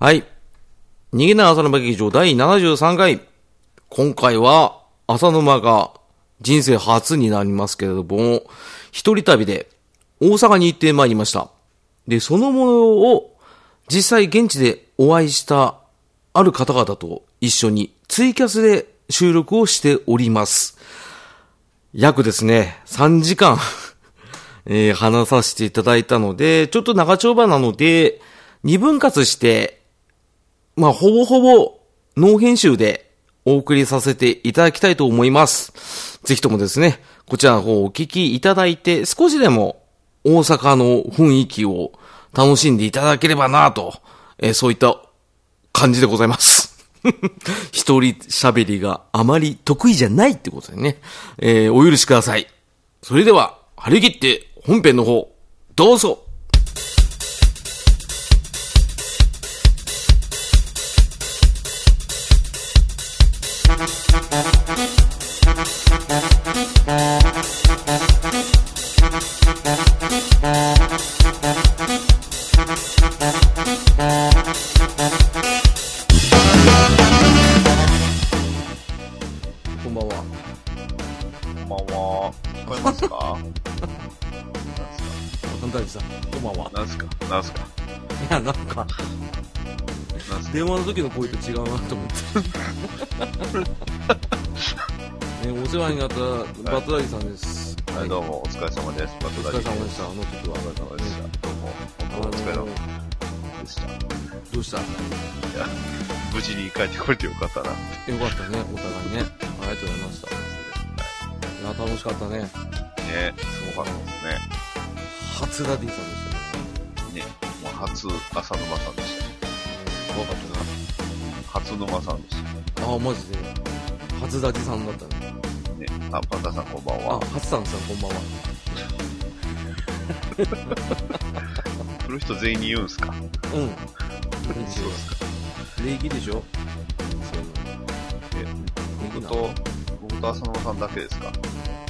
はい。逃げない浅沼劇場第73回。今回は浅沼が人生初になりますけれども、一人旅で大阪に行ってまいりました。で、そのものを実際現地でお会いしたある方々と一緒にツイキャスで収録をしております。約ですね、3時間、えー話させていただいたので、ちょっと長丁場なので、二分割して、まあ、ほぼほぼ、ノー編集でお送りさせていただきたいと思います。ぜひともですね、こちらの方をお聞きいただいて、少しでも大阪の雰囲気を楽しんでいただければなと、えーそういった感じでございます。一人喋りがあまり得意じゃないってことでね、えーお許しください。それでは、張り切って本編の方、どうぞバトダディさんです。はい、どうも、お疲れ様です。バお疲トダディれ様でした、あの時は。お疲れ様でした。どうも、お疲れ様でした。いどうした？よや、無事に帰ってこれてよかったな。かったね、お互いね。ありがとうございました。いや、楽しかったね。ね、すごかったですね。初ダディさんでしたね。ね、もう初、浅沼さんでしたね。怖かった初沼さんでしたな。あ、マジで？初ダディさんだったね。あ、パンダさんこんばんあは。、初さんさんこんばんは。来る人全員に言うんすか？うん。そうですか。礼儀でしょ？そう。え、僕と、僕と浅沼さんだけですか？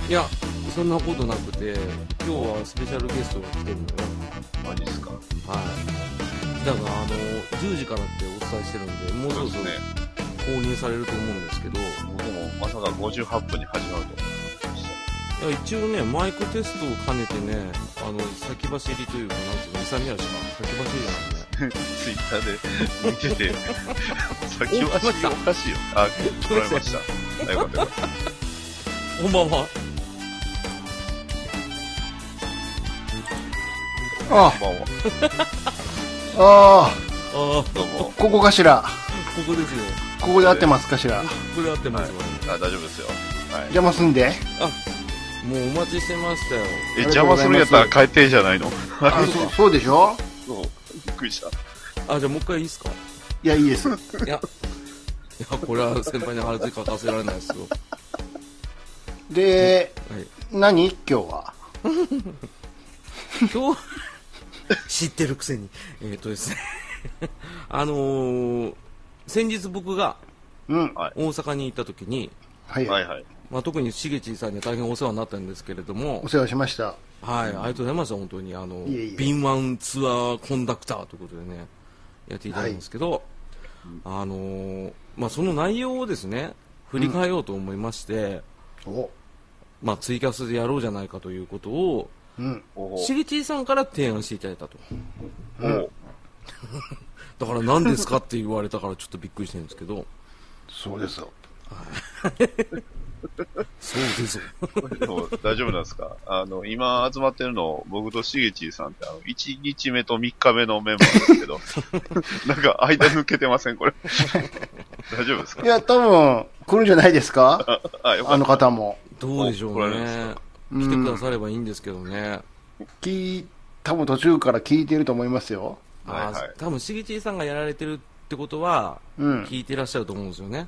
いや、そんなことなくて、今日はスペシャルゲストが来てるのよ。マジっすか？はい。だから、あの、10時からってお伝えしてるんで、もうそろそろね。購入されると思うんですけど、い僕もまさか58分に始まると思ってました。や、一応ね、マイクテストを兼ねてね、あの、先走りというか、なんていうの、勇み足か。先走りじゃないね。ツイッターで見てて、先走りおかしいよ。あ、来られました。あよかったよかっこんばんは。あた。こんばんは。あ、あああ、どうも。あ、ここかしら。ここですよ。ここで合ってますかしら？ここで合ってますよ。あ、大丈夫ですよ。はい。邪魔すんで。もうお待ちしてましたよ。え、邪魔するんやったら帰ってじゃないの？あ、そう、そうでしょ？そう。びっくりした。あ、じゃあもう一回いいですか？いや、いいです。いや、いや、これは先輩に腹つ書かせられないですよ。で、はい。何？今日は？今日、知ってるくせに。えっ、とですね。あのー、先日僕がうん。はい。大阪に行った時に、はい。はいはい。まあ、特にしげちさんには大変お世話になったんですけれどもお、世話しました。はい、ありがとうございました、本当に。あの、いえいえ敏腕ツアーコンダクターということでね、やっていただいたんですけど、あのーまあ、その内容をですね、振り返ろうと思いまして、お。まあ、ツイキャスでやろうじゃないかということを、うん。しげちさんから提案していただいたと。おだから何ですかって言われたからちょっとびっくりしてるんですけど、そうですよ。そうですよ。大丈夫なんですか？あの、今集まってるの、僕としげちーさんって、あの、1日目と3日目のメンバーですけど、なんか間抜けてませんこれ。大丈夫ですか？いや、多分、来るんじゃないですか？あ、あの。方も。どうでしょうね。来てくださればいいんですけどね。多分途中から聞いてると思いますよ。あはいはいー多分しげちさんがやられてるってことは、うん。聞いてらっしゃると思うんですよね。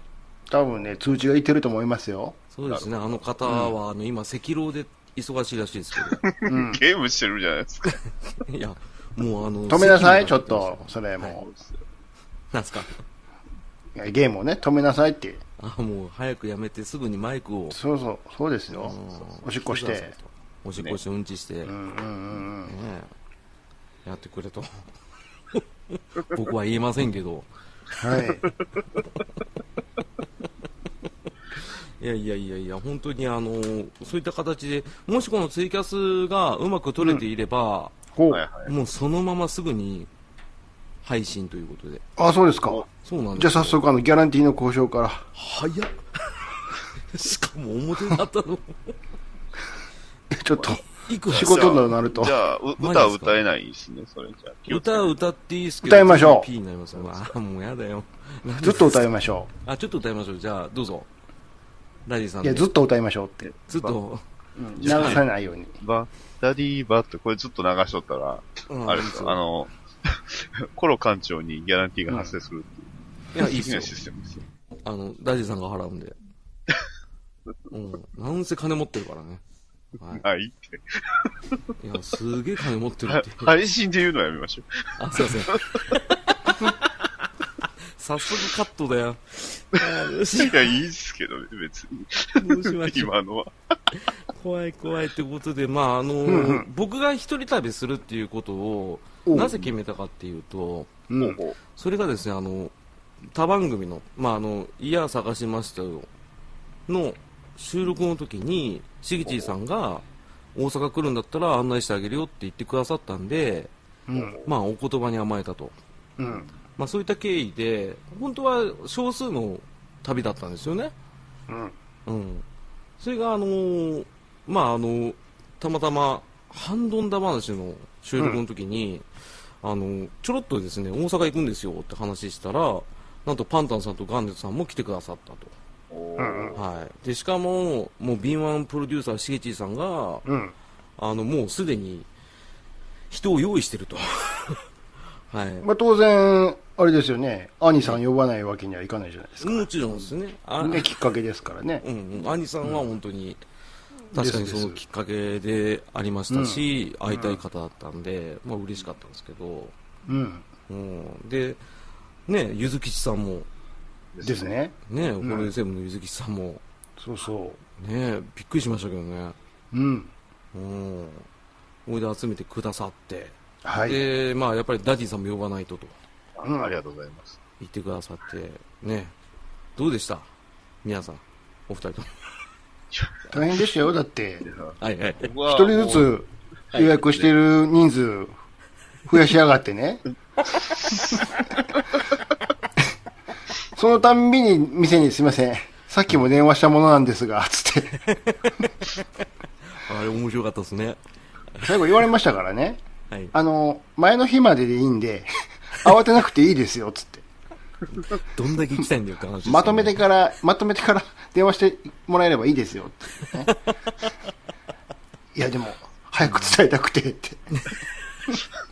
多分ね、通知がいってると思いますよ。そうですね。あの方は、あの、今、赤狼で忙しいらしいですけうん。ゲームしてるじゃないですか。ど。いや、もうあの、止めなさい、ちょっと。それもなんですか？ゲームをね、止めなさいって。あ、もう早くやめてすぐにマイクを。そうそう、そうですよ。うんおしっこして。おしっこしてうんちして、ねうんうんうんうん。えやってくれと。僕は言えませんけど。はい。いやいやいやいや、本当にあの、そういった形で、もしこのツイキャスがうまく撮れていれば、ほう。はいはい。もうそのまますぐに配信ということで。あ、そうですか。そうなんですよじゃあ早速あの、ギャランティーの交渉から。早っ。しかも表だったの。ちょっと、いくら仕事になるとじ。ゃあ、歌歌えないですね、それじゃあ。歌歌っていいですけど。歌いましょう P になりますよ。ああ、もうやだよ。ずっと歌いましょあ、ちょっと歌いましょう。じゃあ、どうぞ。ラディさう。んで。いや、ずっと歌いましょうって。ずっと。流さないように。バッダディーバッとこれずっと流しとったら、うんあれですよ、あの、コロ館長にギャランティーが発生するっていう、いや、いいっすよシ。ステムですよ。あの、ダディさんが払うんで。うん。なんせ金持ってるからね。ははいって。い。いや、すげえ金持ってるはって。配信で言うのはやめましょう。あ、すいません。早速カットだよ。いや、いいっすけどね、別に。うどうしまし今のは。怖い怖いってことで、まあ、あのーうんうん僕が一人旅するっていうことを、なぜ決めたかっていうと、うん。それがですね、あの、他番組の、まあ、あの、いや探しましたよ、の収録の時に、しぎちーさんが、大阪来るんだったら案内してあげるよって言ってくださったんで、うん。まあ、お言葉に甘えたと。うん。まあ、そういった経緯で、本当は少数の旅だったんですよね。うん。うん。それが、あのーまあ、あの、たまたま、ハンドンダ話の収録の時に、あの、ちょろっとですね、大阪行くんですよって話したら、なんとパンタンさんとガンネツさんも来てくださったと。はい。で、しかも、もう敏腕プロデューサー、しげちーさんが、うん。あの、もうすでに、人を用意してると。はい。まあ当然、あれですよね。兄さん呼ばないわけにはいかないじゃないですか。もちろんですね。あね、きっかけですからね。うんうん、兄さんは本当に、確かにそのきっかけでありましたし、会いたい方だったんで、まあ嬉しかったんですけど、うん。うん、で、ね、ゆずきちさんも、ですね。ね、ホロエセブンのゆずきちさんも、そうそね、びっくりしましたけどね、う。うん。うん、おいで集めてくださって、はい。で、まあやっぱりダディさんも呼ばないととうんありがとうございます。言ってくださって、ね、どうでした？皆さん、お二人とも。大変でしたよ。だって、はいはい。一人ずつ予約してる人数増やしやがってね。そのたんびに店にすいません。さっきも電話したものなんですが、つって。あれ面白かったですね。最後言われましたからね。はい。あの、前の日まででいいんで、慌てなくていいですよ、つって。どんだけ行きたいんだよって話ねまとめてから、まとめてから電話してもらえればいいですよ、って、ね。いや、でも、早く伝えたくて、って。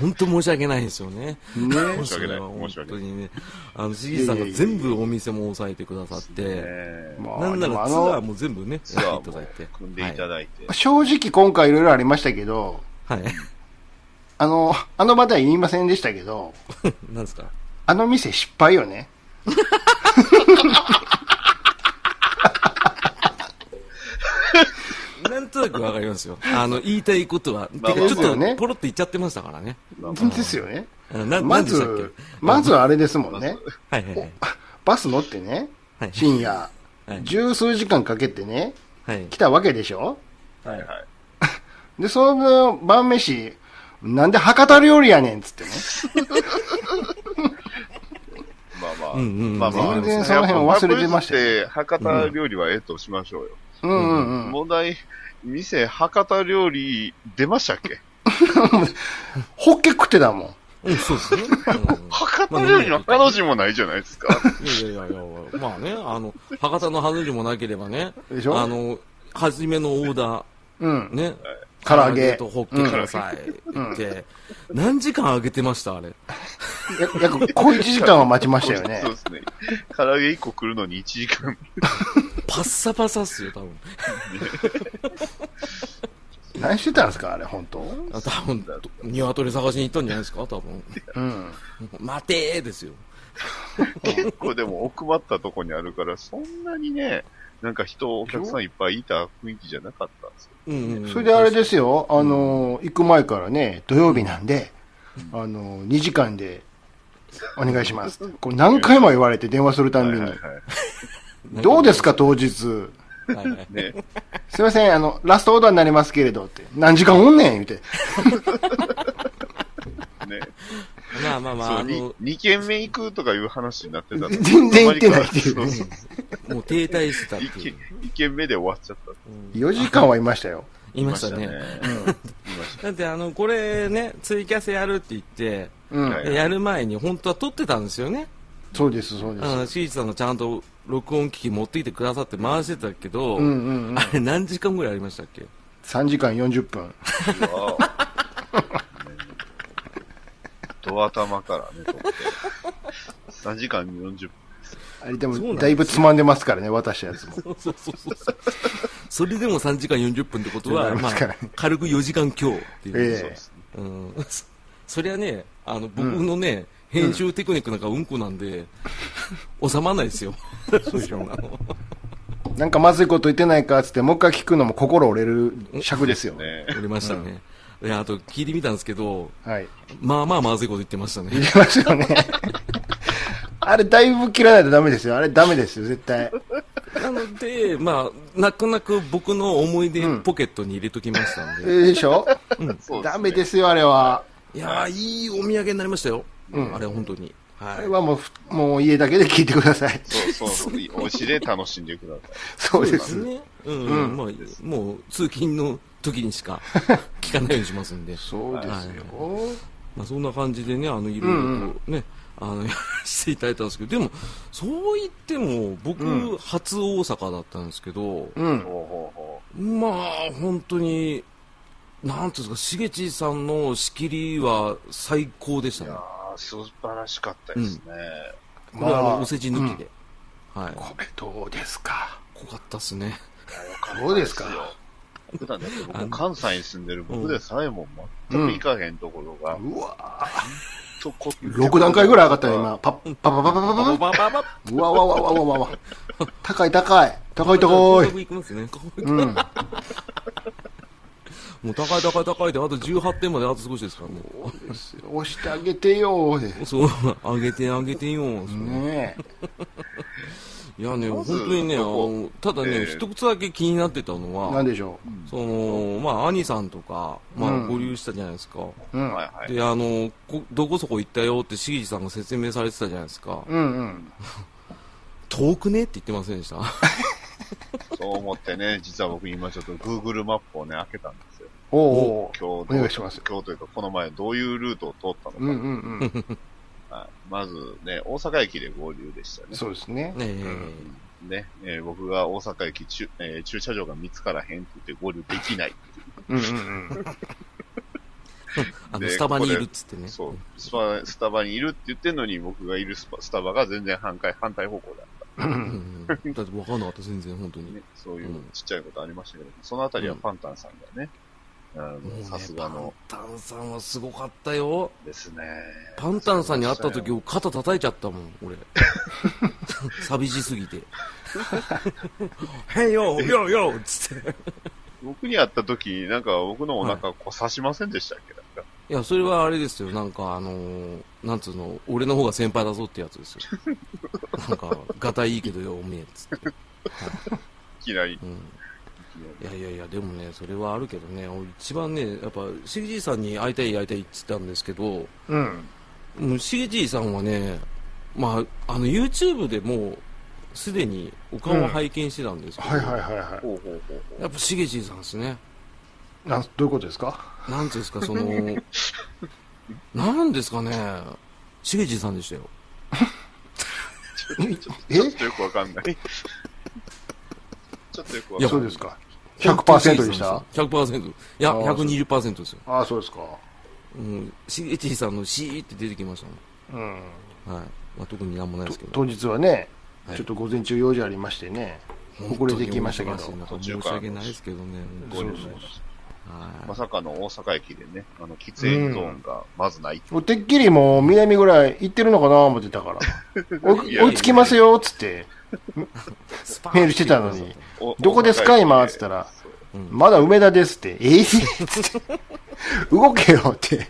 本当申し訳ないですよね。ね申し訳ない本当にね。あの、しぎさんが全部お店も抑えてくださって、えーまあなんならツアーの、も全部ね、やっていただいて。組んでいただいて。正直今回いろいろありましたけど、はい。はい。あの、あの場では言いませんでしたけど、なんですか？あの店失敗よね。なんとなくわかりますよ。あの、言いたいことは。まあてか、ちょっとねポロッと言っちゃってましたからね。ですよね。あな、まずけ、まずあれですもんね。はいはいはい。バス乗ってね、はい。深夜、はい十数時間かけてね、はい。来たわけでしょ？はい。はい。で、その晩飯、なんで博多料理やねんっつってね。まあまあ。全然その辺忘れてました。博多料理はええとしましょうよ。うんうんうん。問題、店、博多料理出ましたっけ？ホッケ食ってたもん。うん、そうですね。うん博多料理の彼女もないじゃないですか。いやいやいやまあね、あの、博多の外れもなければね、でしょ？あの、初めのオーダうんー、。ね、唐揚げとホッケください、言って、何時間揚げてました？あれ。や約小1時間は待ちましたよねそう。ですね。唐揚げ1個来るのに1時間。パッサパサっすよ、多分。何してたんですかあれ、本当？あ多分、鶏探しに行ったんじゃないですか？多分。うん。待てーですよ。結構でも奥まったとこにあるから、そんなにね、なんか人、お客さんいっぱいいた雰囲気じゃなかったんですよ。うんそれであれですよ、あの、行く前からね、土曜日なんで、あの、2時間でお願いします。これ何回も言われて電話するたんびにはいはい。はい。どうですか当日？はいはいね。すいません、あの、ラストオーダーになりますけれどって。何時間おんねん言うて。ね。まあまあまあ、あのに、2軒目行くとかいう話になってたの全然行ってないっていうねそうそうもう停滞してたって 一軒いう。一軒目で終わっちゃった。4時間はいましたよ。言いましたね。だってあの、これね、ツイキャスやるって言って、やる前に本当は撮ってたんですよね。そうです、そうです。うん、シーチさんがちゃんと録音機器持ってきてくださって回してたけど、うんうんうん。あれ何時間ぐらいありましたっけ？3時間40分。ドア頭からね、撮って。3時間40分。あれでも、だいぶつまんでますからね、渡したやつも。そうそうそうそう。それでも3時間40分ってことは、まあ軽く4時間強っていう。ええそうん、そそりゃね、あの、僕のね、編集テクニックなんかうんこなんで、収まらないですよ。そうでしょ。なんかまずいこと言ってないかっつって、もう一回聞くのも心折れる尺ですよ。ねおりましたね。いや、あと聞いてみたんですけど、はい。まあまあまずいこと言ってましたね。言いますよね。あれ、だいぶ切らないとダメですよ。あれ、ダメですよ、絶対。なので、まあ、泣く泣く僕の思い出ポケットに入れときましたんえで。ーでしょ？そうですねダメですよ、あれは。いやー、いいお土産になりましたよ。あれは本当に。はい。あれはもうふ、もう家だけで聞いてください。そうそうそう。お家で楽しんでください。そうです。ね。うん、うん、まあ、もう通勤の時にしか 聞かないようにしますんで。そうですよ。まあ、そんな感じでね、あの、いろいろとね、あの、していただいたんですけど、でも、そう言っても、僕、初大阪だったんですけど、うん。まあ、本当に、なんていうんですか、しげちさんの仕切りは最高でしたう。いねや。ー、素晴らしかったですね。これはあまあの、お世辞抜きで。はい。これどうですか？濃かったっすね。どうですか 普段だって僕、関西に住んでる僕でさえも全く行かへんところが、うわとこ6段階ぐらい上がったよ、今。パッ、パパパパパパパババババうわわわわわわわ。高い高い。高い高い。うん。もう高い高い高いで、あと18点まであと少しですから、も押してあげてよ。そう、上げて上げてよ。ねいやね、本当にね、あの、ただね、えー一つだけ気になってたのえ。は、なんでしょその、まあ、兄さんとか、まあ、うん合流したじゃないですか。う。うん。はいはい。で、あの、こどこそこ行ったよって、しぎじさんが説明されてたじゃないですか。うんうん。遠くねって言ってませんでした？そう思ってね、実は僕今ちょっと Google マップをね、開けたんですよ。おお今日どう、お願いします今日というか、この前どういうルートを通ったのか。うんうんうん。はいまずね、大阪駅で合流でしたね。そうですね。ねえ、ね、えー僕が大阪駅駐,、えー駐車場が見つからへんって言って合流できない。うんうんうん。あの、でスタバにいるっつってね。そうスパ、スタバにいるって言ってんのに、僕がいるスパスタバが全然反対反対方向だっうんうんだって分かんなかった、全然、本当た、にね。。そういうちっちゃいことありましたけど、そのあたりはパンタンさんがね、さすがのパンタンさんはすごかったよ。ですね。パンタンさんに会った時、を肩叩いちゃったもん、俺。寂しすぎて。へいよ、よよつって。僕に会った時、なんか僕のお腹こう刺しませんでしたっけ？なんかいや、それはあれですよ、なんかあのーなんつうの、俺の方が先輩だぞってやつですよ。なんか、ガタいいけどよ、おめえ、つって。いきなり。うん。いやいやいや、でもね、それはあるけどね、俺一番ね、やっぱ、しげじいさんに会いたい会いたいって言ってたんですけど、うん。もうしげじいさんはね、まあ、あの、YouTube でもう、すでにお顔を拝見してたんですけど、はいはいはいはほうほうほうほう。やっぱしげじいさんですね。い。なん、どういうことですか？なんていうんですか、その、なんですかね、しげじいさんでしたよ。え？ちょっとよくわかんない。ちょっとよくわかんない。そうですか。100%でした ?100%。いや、あー120%ですよ。ああ、そうですか。うん、しげじいさんのシーって出てきましたもん。うん。はい。まあ、特になんもないですけど。当日はね、はいちょっと午前中用事ありましてね、遅れてきましたけど。申し訳ないですけどね。合流しましたはいまさかの大阪駅でね、あの、喫煙ゾーンがまずない。もうてっきりもう南ぐらい行ってるのかな思ってたから。おいや追いつきますよ、つって。メールしてたのに。おどこですか大阪駅で今つったらまだ梅田ですって。ええつって動けよって。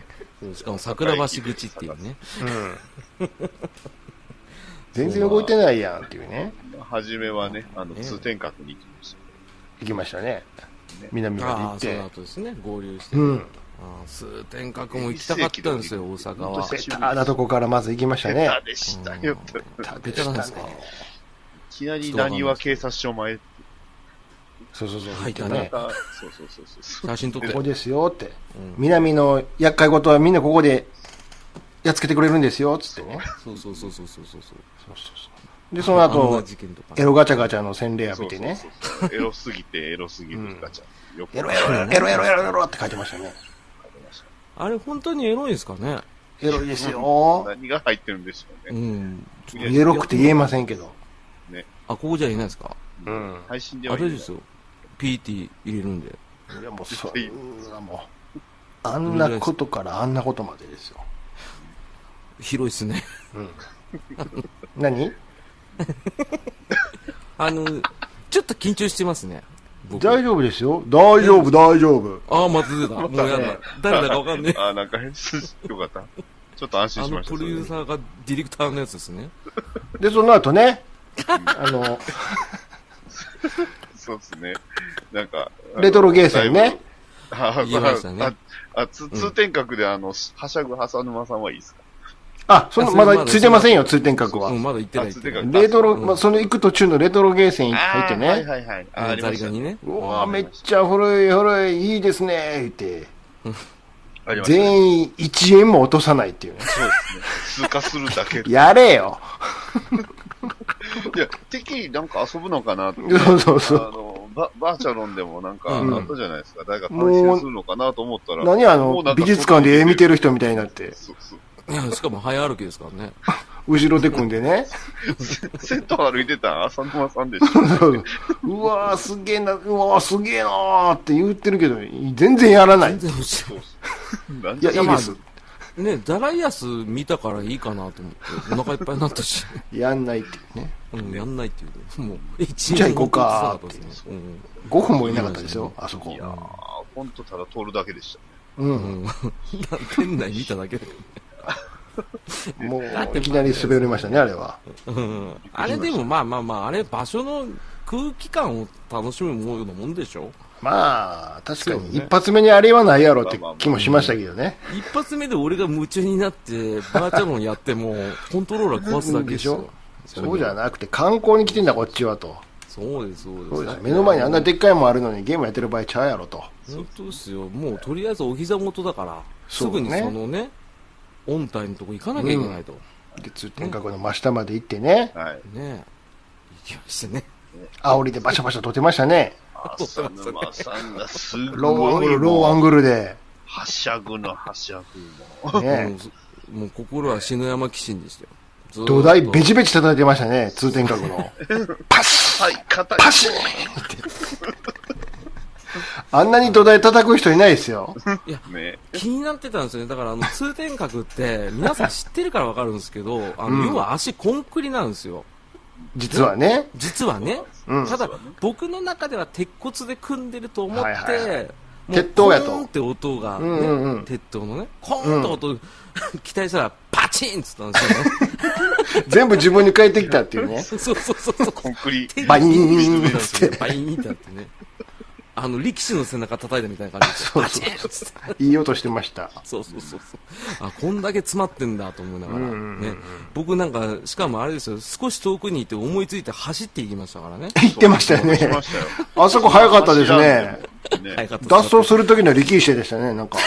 しかも桜橋口っていうね。全然動いてないやんっていうね。初めはね、あの、ね通天閣に行きまし行きましたね。南まで行ああ、そっての。後ですね、合流して。うん。通天閣も行きたかったんですよ、大阪は。ベタなとこからまず行きましたた。ね下。手でしたよベタなんですか？きなり何は警察署前って。そうそうそう。入ったねそうそうそうそう。写真撮ってここですよって。うん南の厄介事はみんなここでやっつけてくれるんですよ、つってね。そうそうそうそうそうそう。そうそうそう。で、その後、エロガチャガチャの洗礼浴びてね。そうそうそうエロすぎてエロすぎるガチャ。エロエロエロエロエロエロエロって書いてましたね。あれ本当にエロいんですかね？エロいですよ。何が入ってるんでしょううね。ん。エロくて言えませんけど。あ、ここじゃいないですか？うん。配信であはれですよ。PT 入れるんで。いやもうそんなもう。あんなことからあんなことまでですよ。広いっすね。何？あの、ちょっと緊張してますね。僕大丈夫ですよ。大丈夫、大丈夫。ああ、また出た。もうやだ。誰だかわかんねえ。あ、なんか変よかった。ちょっと安心あのしました。プロデューサーがディレクターのやつですね。で、その後ね、あの、そうですね。なんか。レトロゲーセンね。あ、言いましたねあ、あつ通天閣であの、はしゃぐ浅沼さんはいいですか？あ、その、まだついてませんよ、通天閣はう。ん、まだ行ってないレトロ、うんまあ、その行く途中のレトロゲーセン入ってあーはいね。はいはい。あ、あありましたね。ザリガニね。うわめっちゃ古い古い、いいですね、言って。全員1円も落とさないっていうね。そうですね。通過するだけ。いやれよ。や、てっきりなんか遊ぶのかなって。そうそうそう。あの、ババーチャロンでもなんかうんあったじゃないですか。誰か対戦するのかなと思ったら。何あの美術館で絵見てる人みたいになって、そうそう。いや、しかも早歩きですからね。後ろで組んでね。セット歩いてた浅沼さんでしょ。そうわーすげえな、うわーすげえなーって言ってるけど、全然やらない。全然い。や、いいまあです。ね、ダライアス見たからいいかなと思って、お腹いっぱいになったし、やんないっていうね。うん、やんないっていうね。もう、一じゃあ行こうかったですね5分もいなかったですよ、あそこい。やー、ほんとただ通るだけでした。う。うんん。うん。店内見ただけで。もう、いきなり滑りましたね、あれは。うん。あれでもまあまあまあ、あれ場所の空気感を楽しむもようなもんでしょ？まあ、確かに一発目にあれはないやろって気もしましたけどね。一発目で俺が夢中になって、バーチャロンやっても、コントローラー壊すだけですよ。そうじゃなくて観光に来てんだ、こっちはと。そうです、そうです。そうです。目の前にあんなでっかいもんあるのにゲームやってる場合ちゃうやろと。本当ですよ。もうとりあえずお膝元だから、すぐにそのね、音体のとこ行かなきゃいけないと。で、通天閣の真下まで行ってね、はい。ねえ。行きましたね。煽りでバシャバシャ撮ってましたね。浅沼さんがすローアングル、ごいローアングルで。はしゃぐのはしゃぐの。ねもうずもう心は篠山紀信でしたよ。土台ベチベチ叩いてましたね、通天閣の。パシッはい、硬い。パシッあんなに土台叩く人いないですよ。いや、ね。気になってたんですよね。だから、あの、通天閣って、皆さん知ってるからわかるんですけど、あの、うん要は足コンクリなんですよ。実はね。実はね。うんただ、僕の中では鉄骨で組んでると思って、はいはい鉄塔やとコーンって音が、ねうんうんうん鉄塔のね、コーンって音、期待したら、パチンっつったんですよね。全部自分に変えてきたっていうね。そうそうそうそう。コンクリ。バイーンってバイーンってあってね。あの、力士の背中叩いたみたいな感じで、そうパチンっつって。いい音してました。そうそうそうそう。あ、こんだけ詰まってんだと思いながら。ね。僕なんか、しかもあれですよ、少し遠くにいて思いついて走っていきましたからね。言ってましたよねし。ましたよ。あそこ早かったですね。ね。早かった脱走する時の力士でしたね、なんか。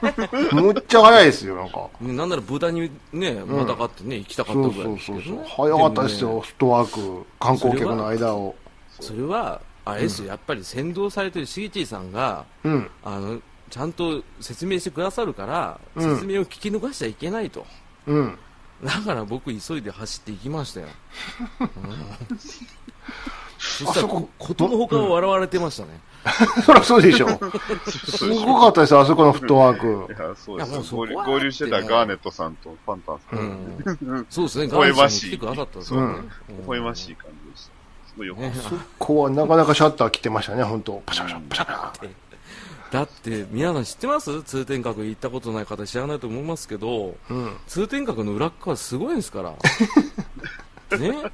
むっちゃ早いですよ、なんか。ねなんなら豚にね、またがってね、行きたかったそうぐらいそうそうそうですけどね。。早かったですよ、もねフットワーク、観光客の間を。それは、あれですよ、やっぱり先導されてるしげちいさんが、うん。あの、ちゃんと説明してくださるから、うん説明を聞き逃しちゃいけないと。うん。だから僕急いで走って行きましたよ。うんそしたらあそことのほかを笑われてましたね。そりゃそうでしょ。すごかったですよ、あそこのフットワーク。いや、そうです合流合流してたガーネットさんとパンタンさ。うんん。そうですね、微笑ましいガーネットさんも来てくださったんですそうよね。微笑ましい感じでした。すごいよかっねた。ここはなかなかシャッター切ってましたね、本当パシャパシャパシャパシャ。だって、皆さん知ってます？通天閣行ったことない方知らないと思いますけど、うん。通天閣の裏っ側すごいんですから。ね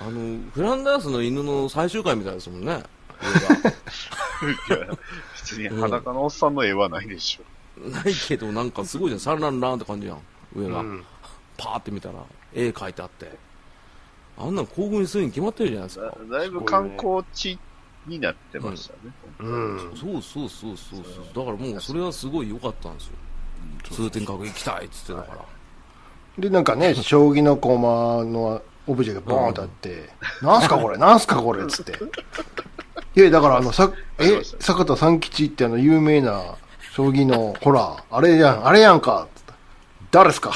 あの、フランダースの犬の最終回みたいですもんね。いや、別に裸のおっさんの絵はないでしょ。ないけど、なんかすごいじゃん。サンランランって感じやん。上が。うんパーって見たら、絵描いてあって。あんなん興奮するに決まってるじゃないですだか。だいぶ観光地になってましたね。うん。そうそうそうそうそう。だからもうそれはすごい良かったんですよ。通天閣行きたいっつってたから。で、なんかね、将棋の駒のオブジェがボーンとあって、なんすかこれ、なんすかこれ、つって。いや、だからあの、さ、え、坂田三吉ってあの、有名な将棋の、ほら、あれやん、あれやんか、つった誰っすか？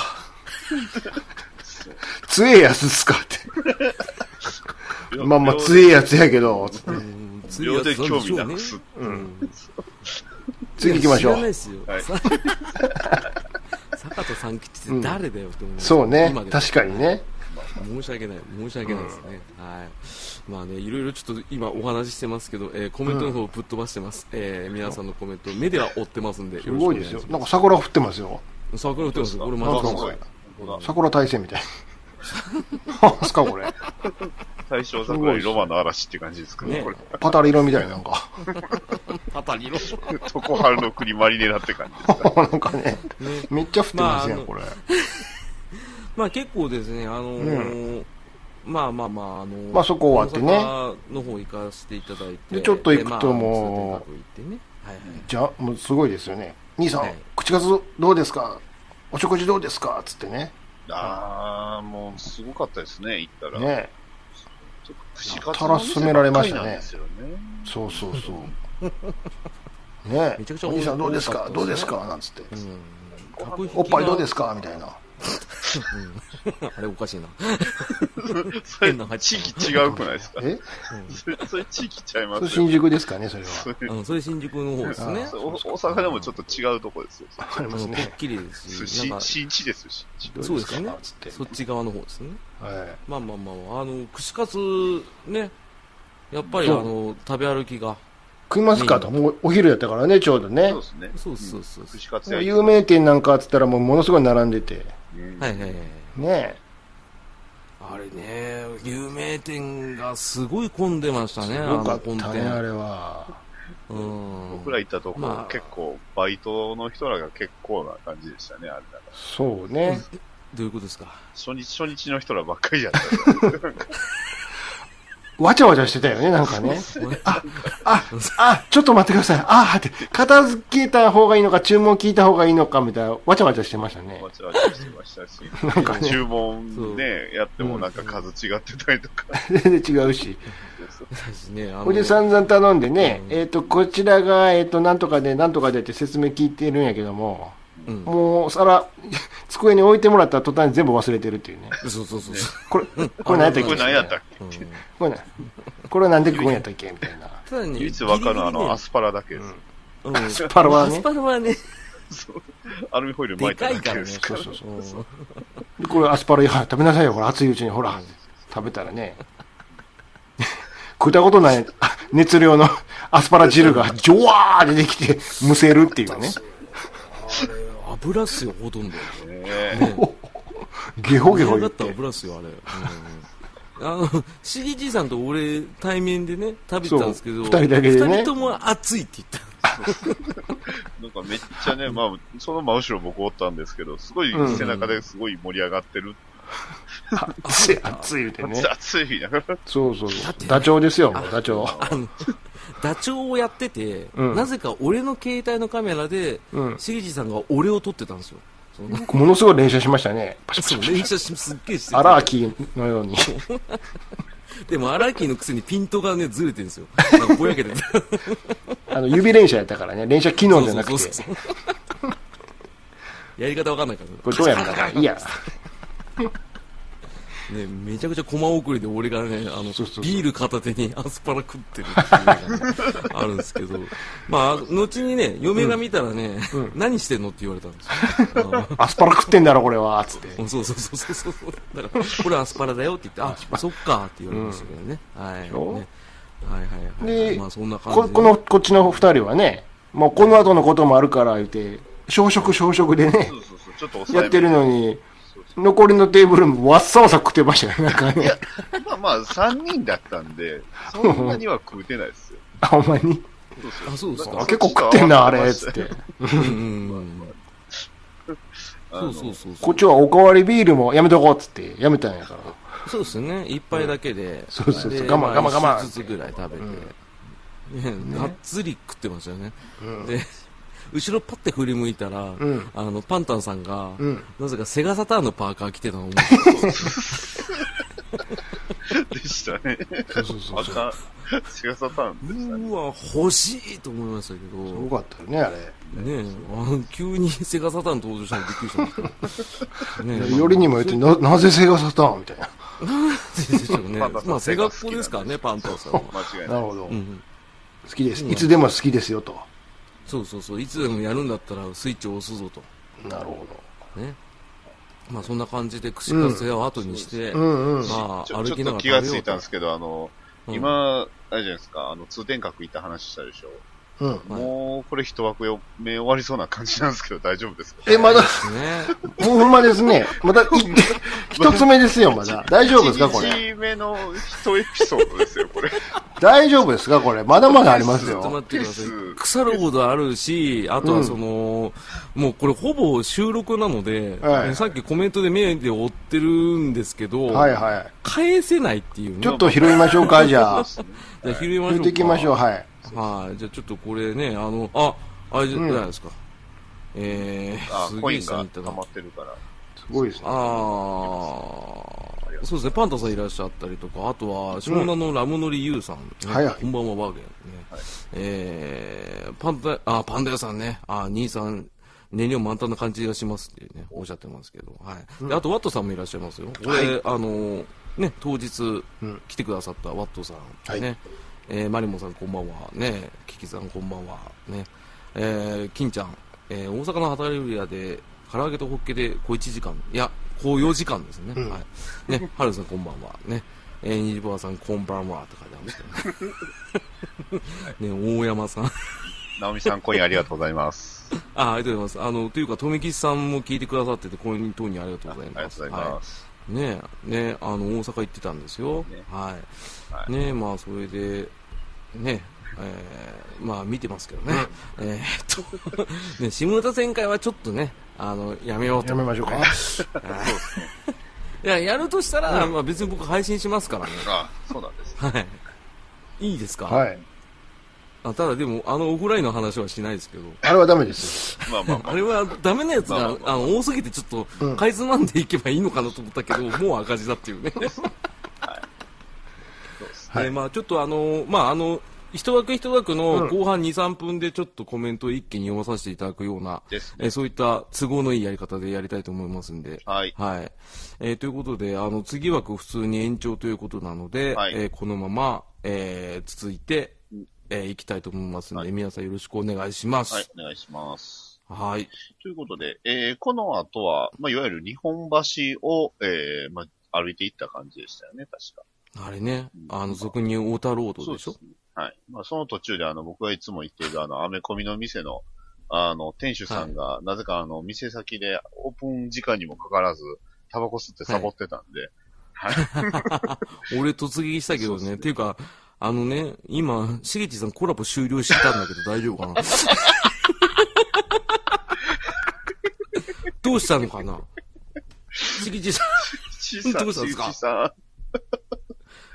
強えやつっすかって。まあまあ、強えやつやけど、つって。うん秒で興味なくす。うん次行きましょう。知らないですよ。はいさ 坂田三吉って誰だよって思いますそうね確かにね。申し訳ない、申し訳ないですね。はい。まあね、いろいろちょっと今お話ししてますけど、えーコメントの方ぶっ飛ばしてます。えー皆さんのコメント、目では追ってますんで、すごいですよ。なんか桜降ってますよ。桜降ってます。これ桜大戦みたい。なんすかこれ。大正桜にロマンの嵐って感じですかね、ねこれ。パタリ色みたいな、なんか。パタリロ。常春の国マリネラって感じですか。なんかね、ねめっちゃ降ってますやん、まあこれ。まあ結構ですね、あのーまあまあまあ、あのーまあそこ終わってねの方行かせていただいて。でちょっと行くとでもう。じゃあ、もうすごいですよね。兄さん、はい口数どうですか？お食事どうですか？つってね。あー、もうすごかったですね、行ったら。ね。ちょっと串カツたら進められましたね。そうそうそう。ね。めちゃくちゃお兄さんどうです多か？どうですか？なんつって。おっぱいどうですか？みたいな。あれおかしいな。それ変な地域違うくないですか？え？それそれ地域ちゃいまそれすよ。新宿ですかねそれは。それうん、それ新宿の方ですね。それお大阪でもちょっと違うとこですよ。ありますうんぽっね。きりですし、新なんか、新地ですし。どそうですよねつって。そっち側の方ですね。はい。まあまあまあ、あの、串カツ、ね、やっぱりあそうの、食べ歩きが、食いますかと。もうお昼やったからね、ちょうどねそう。ですね。そうそうそうそう。串カツ屋有名店なんかっつったらもうものすごい並んでて。うんはいはいはい。ねあれね、有名店がすごい混んでましたね、あよかったね、あ店。れは。うん。僕ら行ったとこ、まあ結構、バイトの人らが結構な感じでしたね、あれだから。そうね。どういうことですか？初日、初日の人らばっかりやった。わちゃわちゃしてたよね、なんかね。あ、あ、あ、ちょっと待ってください。あ、って、片付けた方がいいのか、注文聞いた方がいいのか、みたいな、わちゃわちゃしてましたねわ。ちゃわちゃしてましたし、なんかね注文ね、やってもなんか数違ってたりとか。全然違うし。私ね、あのほいで散々頼んでね、うんえっ、と、こちらが、えっ、と、なんとかで、なんとかでって説明聞いてるんやけども、うん。もう、皿、机に置いてもらった途端に全部忘れてるっていうね。そうそうそうそこれ、これ何やったっけ？これ何やったっう。うん。これなこれはなんでここにやったっけ？みたいな。ただね、け唯一わかるのはあの、アススパラだけです。パスパラはね。アスパラはね、アルミホイル巻でいた。だけです。から。そうそうう。んで、これアスパラ、いや食べなさいよ、ほら、熱いうちに、ほら、食べたらね、食ったことないあ熱量のアスパラ汁がジョワー出てきて、むせるっていうね。油っすよ、ほとんど。ねゲホゲホ盛り上がった言って。油っすよ、あれ。うん、あの、しぎじいさんと俺、対面でね、食べてたんですけど、二人だけでね二人とも熱いって言った。なんかめっちゃね、まあ、その真後ろ僕おったんですけど、すごい背中ですごい盛り上がってる。熱い、熱い言うてね。熱い。だから、そうそうそう。ダチョウですよ、ダチョウ。ダチョウをやってて、うんなぜか俺の携帯のカメラで、うんしげじさんが俺を撮ってたんですよ。ものすごい連射しましたね。パシャパシそう連射しすっげえしてて荒木のように。でも荒木のくせにピントがね、ずれてるんですよ。なんかぼやけてて。あの、指連射やったからね、連射機能じゃなくてそう。そうそうやり方わかんないから。これどうやるんだかいいや。ね、めちゃくちゃ駒送りで俺がね、あの、そうそうそうビール片手に アスパラ食ってるっていうのがね、あるんですけど、まあ、後にね、嫁が見たらね、何してんのって言われたんですよ。あ アスパラ食ってんだろ、これは、つって。うんそうそうそうそうそう。だから、これアスパラだよって言って、あ、そっかって言われましたけどね。はい。そうねはいはいはい。で、まあそんな感じでここの、こっちの二人はね、もうこの後のこともあるから言って、小食小食でねそう、そうそう、ちょっと抑えやってるのに、そうそう残りのテーブルもわっさわさ食ってましたよね、なんかね。まあまあ、3人だったんで、そんなには食うてないですよ。あ、ほんまに？そうあそうですかあ結構食ってんな、あれ、つって。うんうんうん。あのそうそうそうそう。こっちはおかわりビールもやめとこうっつって、やめたんやから。そうですね。一杯だけで。そうそうそうで我慢まあ我慢我慢ずつぐらい食べて。ねがっつり食ってましたよね。で、後ろパッて振り向いたら、んあの、パンタンさんが、うんなぜかセガサターンのパーカー着てたのを思 でしたね。そうそうそうそう。あかん。シガサターンでしたね。うわ、欲しいと思いましたけど、すごかったよね、あれ。ねえ、あの急にセガサターン登場したのびっくりしたんですけど。ねえ、よりにもよって、な、なぜセガサターンみたいな。ね。まあ、セガっ子ですからね、パンタンさんは。間違いない。なるほど。うん。好きです。いつでも好きですよ、と。そうそうそう。いつでもやるんだったらスイッチを押すぞと。なるほね。まあ、そんな感じで串カツ屋を後にして、ど。うんうん。まあ、歩きながらっと気がついたんですけど、あの、うん今、あれじゃないですか、あの、通天閣行った話したでしょ。うん。はいもう、これ一枠よ、目終わりそうな感じなんですけど、大丈夫ですか？え、まだ、ね。もうほんまですね。まだ、い 一つ目ですよ、まだ。大丈夫ですか、これ？1日目の一エピソードですよ、これ。大丈夫ですか、これ？まだまだありますちょっと待よ。ってください。腐るほどあるし、あとはその、もうこれほぼ収録なので、はいさっきコメントで目で追ってるんですけど、はいは返せないっていうい。ね。ちょっと拾いましょうか、じゃあ。じゃあ拾いましょうか。拾っていきましょう、はい。はい。じゃあちょっとこれね、あの、あ、あれじゃうんないですか。えー、あす、げえコイ溜ま。ってるから。すごいですね。あー、そうですね、パンタさんいらっしゃったりとか、あとは、下田のラムノリユウさん、ねはいはいこんばんは、バーゲン、ね。えー、パンダ、あ、パンダ屋さんね、あ、兄さん、燃料満タンな感じがしますっていうね、おっしゃってますけど、はい。であと、ワットさんもいらっしゃいますよ。これ、あの、ね、当日、来てくださったワットさん、ね、えーマリモさんこんばんは、ね、キキさんこんばんは、ね、えー、金ちゃん、えー大阪の働き屋で、唐揚げとホッケで小1時間、いや、小4時間ですね。はい。ね、はるさんこんばんは。ね、えー、にじぼわさんこんばんはって書いてあるんですけどね。ね、大山さん。直美さん、コインありがとうございます。あ、ありがとうございます。あの、というか、富吉さんも聞いてくださってて、コイン等にありがとうあございます。りがとうございます。はい。ねねあの、大阪行ってたんですよ。ねはい。はいねまあ、それで、ねえーまあ、見てますけどね。えーっと、ね、下田旋回はちょっとね、あの、やめようと。やめましょうか。いや、やるとしたら、まあ別に僕配信しますからね。あ、そうなんです。はい。いいですか？はい。あただでも、あのオフラインの話はしないですけど。あれはダメですまあまあまあれはダメなやつがまあまあ、あの、多すぎてちょっと、かいつまんでいけばいいのかなと思ったけど、もう赤字だっていうね。はいでまあちょっとあの、まああの、一枠一枠の後半2、3分でちょっとコメントを一気に読まさせていただくような、ねえーそういった都合のいいやり方でやりたいと思いますんで。はいはい。えーということで、あの、次枠普通に延長ということなので、はいえーこのまま、えー続いて、えーいきたいと思いますので、皆さんよろしくお願いします。はい、お願いします。はい。ということで、えーこの後は、まあ、いわゆる日本橋を、えーまあ、歩いていった感じでしたよね、確か。あれね、あの、俗に言うオーターロードでしょ？そうですね。はい。まあ、その途中で、あの、僕がいつも行っている、あの、アメコミの店の、あの、店主さんが、なぜか、あの、店先で、オープン時間にもかかわらず、タバコ吸ってサボってたんで、俺突撃したけどね。っていうか、あのね、今、しげちさんコラボ終了してたんだけど大丈夫かな？どうしたのかな？しげちさん、どうしたんですか？ちさん、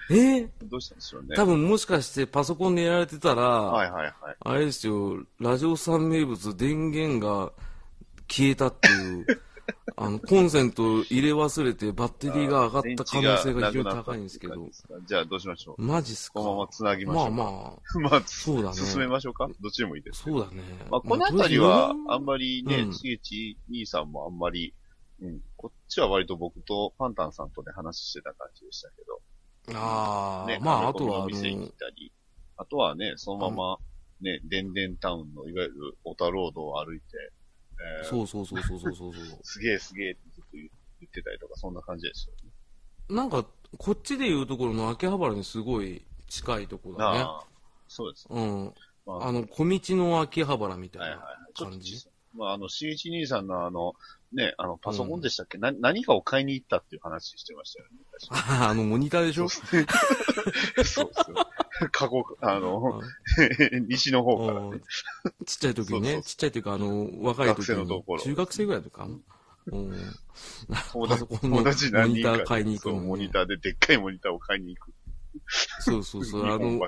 え？ん、どうしたんでしょうね。多分もしかしてパソコンでやられてたら、はいはいはい。あれですよ、ラジオさん名物電源が消えたっていう、あの、コンセント入れ忘れてバッテリーが上がった可能性が非常に高いんですけど。じゃあどうしましょう。マジっすか？このまま繋ぎましょう。まあまあ、まあ、そうだね進めましょうか？どっちでもいいです。そうだね。まあ、この辺りは、あんままりねう、んしげち兄さんもあんまり、うん、こっちは割と僕とパンタンさんとで話してた感じでしたけど、ああ、ね、まあ、あとは、あの、あとはね、そのまま、ね、デンデンタウンのいわゆるオタロードを歩いて、えーそうそうそうそうそうそうそ すげえすげえってずっと言言ってたりとか、そんな感じですよね。う。なんか、こっちでいうところの秋葉原にすごい近いとこだね。ああ、そうですね。うん。まああの、小道の秋葉原みたいなはいはいはい。ちょっと感じ？小さいまあ、あの、しげち兄さんのあの、ね、あの、パソコンでしたっけ、な何かを買いに行ったっていう話してましたよね。確か あの、モニターでしょ？そう ですよ。過去、あの、西の方からね。うんちっちゃい時にね、ちっちゃい時あの、若い時学生のところに、中学生ぐらいの時かな？うん。友達何人かでモニター買いに行くモニターででっかいモニターを買いに行く。そうそうそう、あの、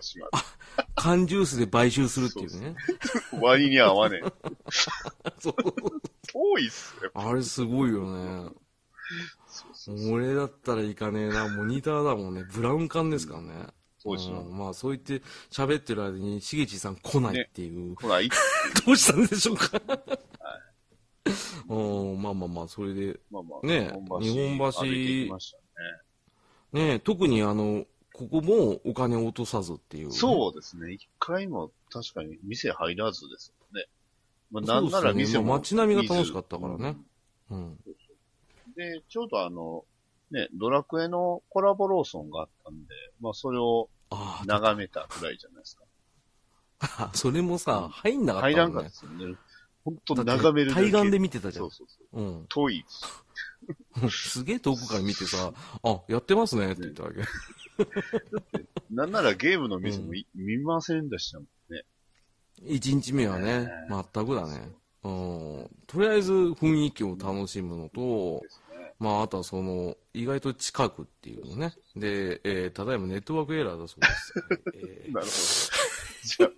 缶ジュースで買収するっていうね。で。割に合わねえ。そう。遠いっすよ。あれすごいよね。そうそうそう俺だったら行かねえな。モニターだもんね。ブラウン管ですからね。そうですよんまあそう言って喋ってる間に、しげちさん来ないっていう。ほら、い どうしたんでしょうか。うん、まあまあまあ、それで、まあまあ、ね日本橋ね。ね特にあの、ここもお金を落とさずっていう、そうですね。一回も確かに店入らずですもんね。まあ、なんなら店も、まあ街並みが楽しかったからねうんうん。で、ちょうどあの、ね、ドラクエのコラボローソンがあったんで、まあそれをああ、眺めたくらいじゃないですか。それもさ、入んなかった入らん。かったですよね。本当眺めるだけ。対岸で見てたじゃんそう。そうそう。うん。遠い。すげえ遠くから見てさ、あ、やってますねって言ったわけ。なんならゲームの店もい、見ませんでしたもんね。一日目はね、全くだね。うん。とりあえず雰囲気を楽しむのと。まあ、あとはその、意外と近くっていうのね。で、えー、ただいまネットワークエラーだそうです。えなるほど。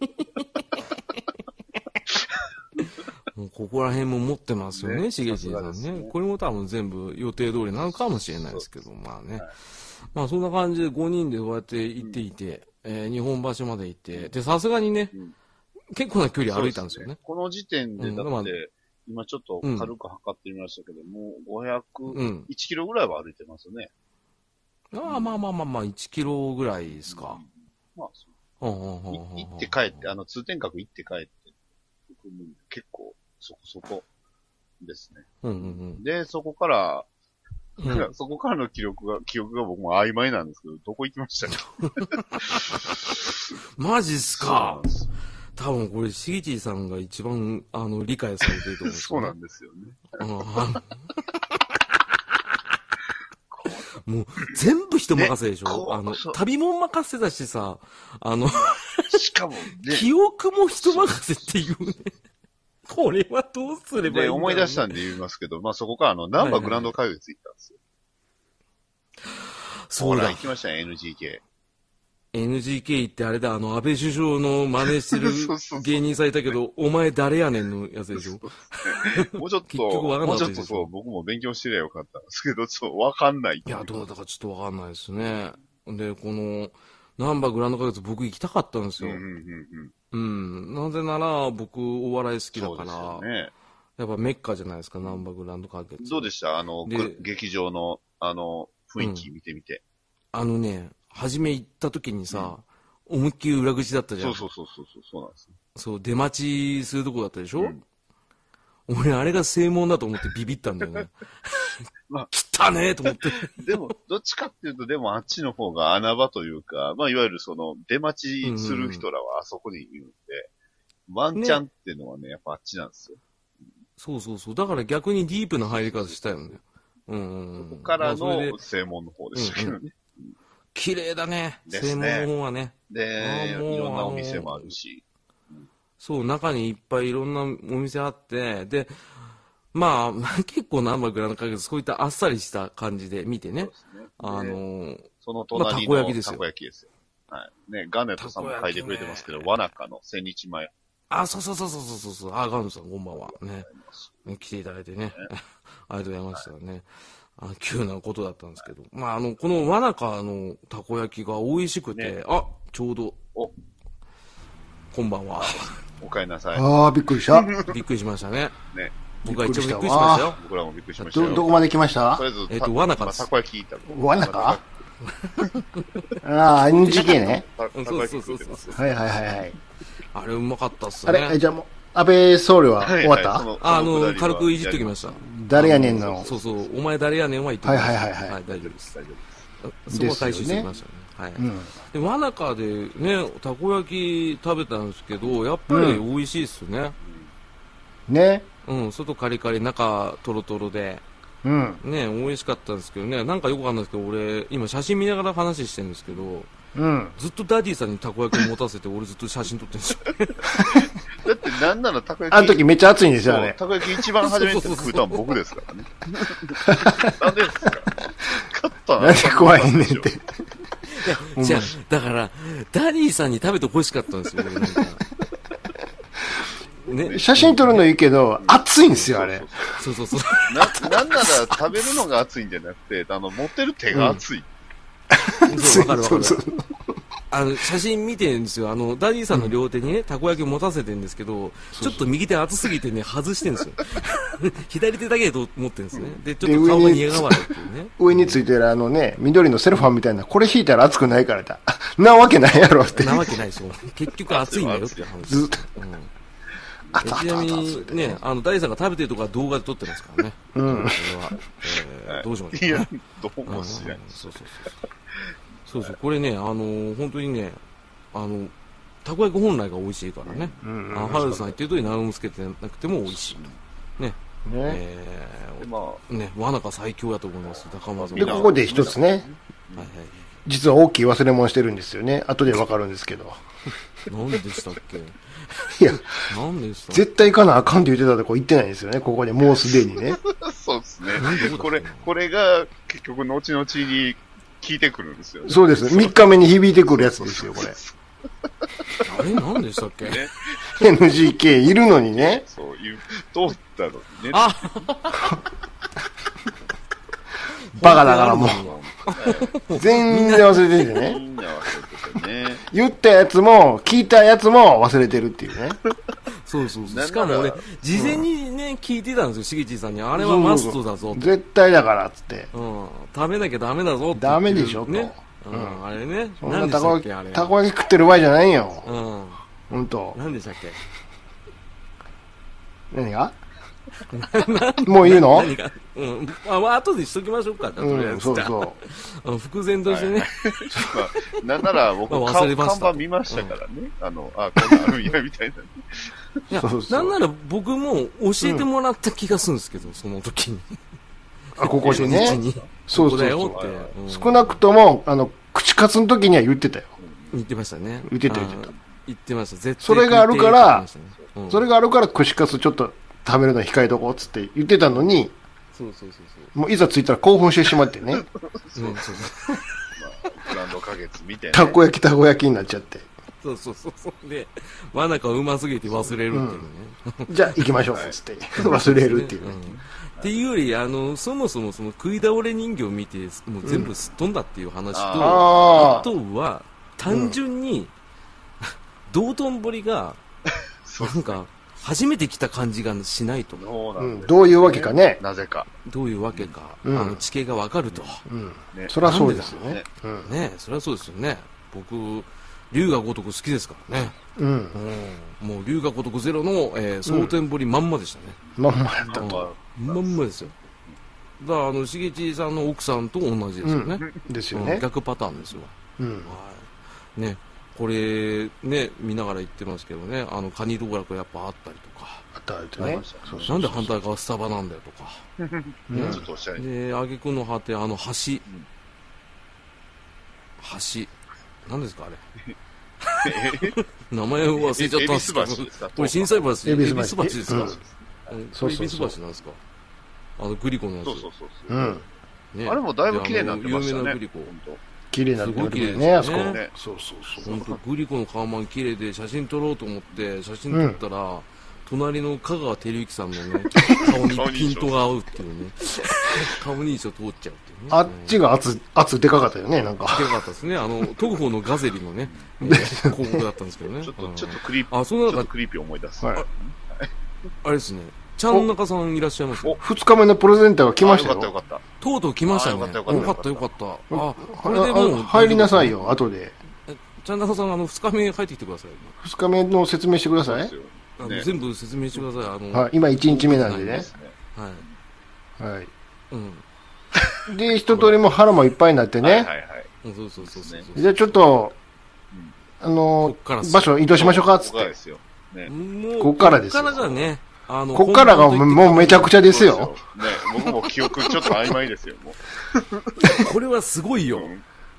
もうここら辺も持ってますよね、ねしげちさんさすがですね。ねこれも多分全部予定通りなのかもしれないですけど、まあね。はいまあそんな感じで5人でこうやって行っていて、えー日本橋まで行って、で、さすがにね、うん。結構な距あ、離歩いたんですよね。この時点で、だって、今ちょっと軽く測ってみましたけど、もう500、うん1キロぐらいは歩いてますね。ああ、まあまあまあまあ、1キロぐらいですか。まあ、う。んう行って帰って、あの、通天閣行って帰って、結構、そこそこですね。うんうん。で、そこから、うん。うん。そこからの記録が、記憶が僕も曖昧なんですけど、どこ行きました？か マジっすか？多分これ、しげちさんが一番、あの、理解されてると思うんです そうなよ、んですよね。うん。もう、全部人任せでしょ？あの旅も任せだしさ、あの、しかもね、記憶も人任せっていうね。これはどうすればいいんだで、ろう、思い出したんで言いますけど、まあそこからあの、ナンバーグランド花月行ったんですよ。そうだ行。きましたね、NGK。NGK ってあれだ、あの、安倍首相の真似してる 芸人さんいたけど、お前誰やねんのやつでしょ？もうちょっ結と、もうちょっとそう、僕も勉強してりゃよかったんですけど、ちょっとわかんない。いや、どうだかちょっとわかんないですね。で、この、ナンバーグランド花月僕行きたかったんですよ。うんうんうんうん。なぜなら、僕、お笑い好きうん。そうですだから、よね。やっぱメッカじゃないですか、ナンバーグランド花月。どうでした？あの、劇場の、あの、雰囲気見てみて。あのね、初め行った時にさ、思いっきり裏口だったじゃん。そうそうそうそう、そうなんです。そう、出待ちするとこだったでしょ、うん俺、あれが正門だと思ってビビったんだよね。まあ来たねと思って。でも、どっちかっていうと、でもあっちの方が穴場というか、まあ、いわゆるその、出待ちする人らはあそこにいるんで、ワンチャンっていうのはね、やっぱあっちなんですよ。そうそうそう。だから逆にディープな入り方したよね。うんうんうん。ここからの正門の方でしたけどね。綺麗だね。ですね正門の方はね。で、いろんなお店もあるし。そう、中にいっぱいいろんなお店あって、で、まあ、結構ナンバーグランド花月、そういったあっさりした感じで見てねね。あでのーその隣まあたのこ焼きですよたこ焼きですよ。はい。ね、ガネットさんも書いてくれてますけど、わなかの千日前。あ、そうそうそうそうそうそう。あ、ガンドさん、こんばんは。ね。ね来ていただいてね。ありがとうございましたね。あ急なことだったんですけど。まあ、あの、このわなかのたこ焼きが美味しくて、ねあ、ちょうど、お、こんばんは。お帰りなさい。ああ、びっくりした。びっくりしましたね。ね。僕は一番びっくりびっくりしましよ。僕らもびっくりしましたよ。ど、どこまで来ました？とりあえず、えっとたわなかですまあたこ焼き食べわなかああ、NGK ね。たたこ焼き食ってます。はいはいはいはい。あれうまかったっすあれ。じゃあもう、安倍総理ははい終わった、はあの、軽くいじっときました。誰やねんの。そうそう、お前誰やねんは言ってはいはいはいはいはい、大丈夫です。大丈夫です。そこは回収してきましたね。はい。うん。で、わなかでね、たこ焼き食べたんですけど、やっぱり美味しいっすね。ね。うん、外カリカリ、中トロトロで。うん。ね、美味しかったんですけどね、なんかよくわかんないですけど、俺、今写真見ながら話してるんですけど、うん。ずっとダディさんにたこ焼きを持たせて、俺ずっと写真撮ってるんですよ。だってなんならたこ焼き。あの時めっちゃ熱いんですよ、あれ。そうたこ焼き一番初めに食うたのは僕ですからね。なんでですか？勝ったなんで怖いねんって。じゃあ、だから、ダディさんに食べて欲しかったんですよ、俺なんか。ね、写真撮るのいいけど、熱いんですよ、あれ。そうそうそう。な、なんなら食べるのが熱いんじゃなくて、あの、持ってる手が熱い。そう、わかるわかるそう。そうあの、写真見てるんですよ。あの、ダディさんの両手にね、たこ焼きを持たせてるんですけど、ちょっと右手熱すぎてね、外してるんですよ。左手だけでと持ってるんですね。で、ちょっと顔が苦笑いっていうね。上についてるあのね、緑のセロファンみたいな、これ引いたら熱くないからだ。なわけないやろって。なわけないでしょ。結局熱いんだよっていう話。ずっと。うんちなみにね、あの、ダディさんが食べてるとこは動画で撮ってますからね。うんこれは、えーどうしましょいうやか。、どうもしない。そうそうそう。そうそう、これね、あのー本当にね、あの、たこ焼き本来が美味しいからね。うんうんあのハルさん言ってる通り何もつけてなくても美味しいと。ね。ね。えでまあ、ー、ね、わなか最強やと思います。高松で、ここで一つね、はいはい。実は大きい忘れ物してるんですよね。後でわかるんですけど。何でしたっけいや、何でした絶対行かなあかんって言ってたとこ行ってないんですよね。ここでもうすでにね。そうですねなんでどこれ、これが結局後々に効いてくるんですよね。そうです。3日目に響いてくるやつですよ、これ。あれ？何でしたっけ？ね NGK いるのにね。そういう、通ったのにね。あ バカだからもう。全然忘れててみね。んな忘れててね。言ったやつも、聞いたやつも忘れてるっていうね。そうそうそう。しかも俺、事前にね、聞いてたんですよ、しげちさんに。あれはマストだぞと。絶対だから、つって。うん。食べなきゃダメだぞって。ダメでしょとね。うん、あれね。そん何なたこ焼でしたっけ、あれ。き、たこ焼き食ってる場合じゃないよ。うん。ほんと。何でしたっけ？何が？もう言うの？何が？うん。あ、まあ、後でしときましょうか、とりあうん、えず。そうそあの、伏線としてね。まあ、なんなら僕、まあ看忘れました看板見ましたからね。あの、あ、こんなんあるんや、みたいな。いやそうそうなんなら僕も教えてもらった気がするんですけど、その時に。う。あ、ここ でね。に。そうそうそう少なくとも、あの、口数の時には言ってたよ。言ってましたね。言ってた言ってたあ言ってました。絶対それがあるからそれがあるから串カツちょっと食べるの控えとこうっつって言ってたのに、そうそうそうもういざ着いたら興奮してしまってね。そう。うん、そうそう。グランド花月みたいな、たこ焼きたこ焼きになっちゃって。そうそうそうそう。で、わなかうますぎて忘れるっていうね。じゃあ行きましょうっつって。忘れるっていうね。んっていうより、あの、そもそもその食い倒れ人形を見て、もう全部すっ飛んだっていう話と、あああ。とは、単純に、道頓堀が、なんか、初めて来た感じがしないと。うん、そうなんですどういうわけかね。なぜか。どういうわけか、うんあの地形がわかると。うん。ね。そりゃそうですよねね。うん。ねそれはそうですよね。僕、龍が如く好きですからね。うん。うん、もう龍が如くゼロの、えー、蒼天堀まんまでしたね。まんまやったまあと。ままんまですよ。だから、あの、しげちさんの奥さんと同じですよね。うんですよね。逆パターンですよ。うん。はい。ね、これ、ね、見ながら言ってますけどね、あの、カニ道楽やっぱあったりとか、あったあるとね？そうそうなんで反対側スタバなんだよとか、うん。あ、ちょっとおっしゃる。で、挙句の果て、あの、橋、橋、何ですか、あれ？名前を忘れちゃったんですこれ震災橋、恵比寿橋。恵比寿橋ですか、恵比寿橋なんですか？あの、グリコのやつ。そうそうそうそう。う。ん。ねあれもだいぶ綺麗になってましたね。有名なグリコ。本綺麗になってるすごい綺麗ですね、あそこ。ね。ねそうそうそう。本当グリコの顔マン綺麗で写真撮ろうと思って写真撮ったら、隣の香川照之さんのね 顔にピントが合うっていうね。顔認証通っちゃうっていうね。あっちが圧、圧でかかったよね、なんか。でかかったですね。あの当方のガゼリのね、え ー広告だったんですけどね。当ちょっと、うんちょっとクリーピー、あその中ちょっとクリーピー思い出す。はいあれですねちゃん中さんいらっしゃいますね二日目のプレゼンターが来ましたあよかったよよ。かっとうとう来ましたねあよかったよかったよかったよかったあこあれでもうあ入りなさいよ、後で。ちゃん中さんあの2日目入ってきてください二日目の説明してくださいね全部説明してくださいあのはい、今一日目なんでねで。すね。はいはい。うんで、一通りもう腹もいっぱいになってね。はいはいはい。そうそうそうそうそう。じゃあちょっと、あの場所移動しましょうか、つって。ここからですよ。ね。もうこっからですよこっからがね、あの、こっからがもうもうめちゃくちゃですよ。ね、僕も記憶ちょっと曖昧ですよ、も これはすごいよ。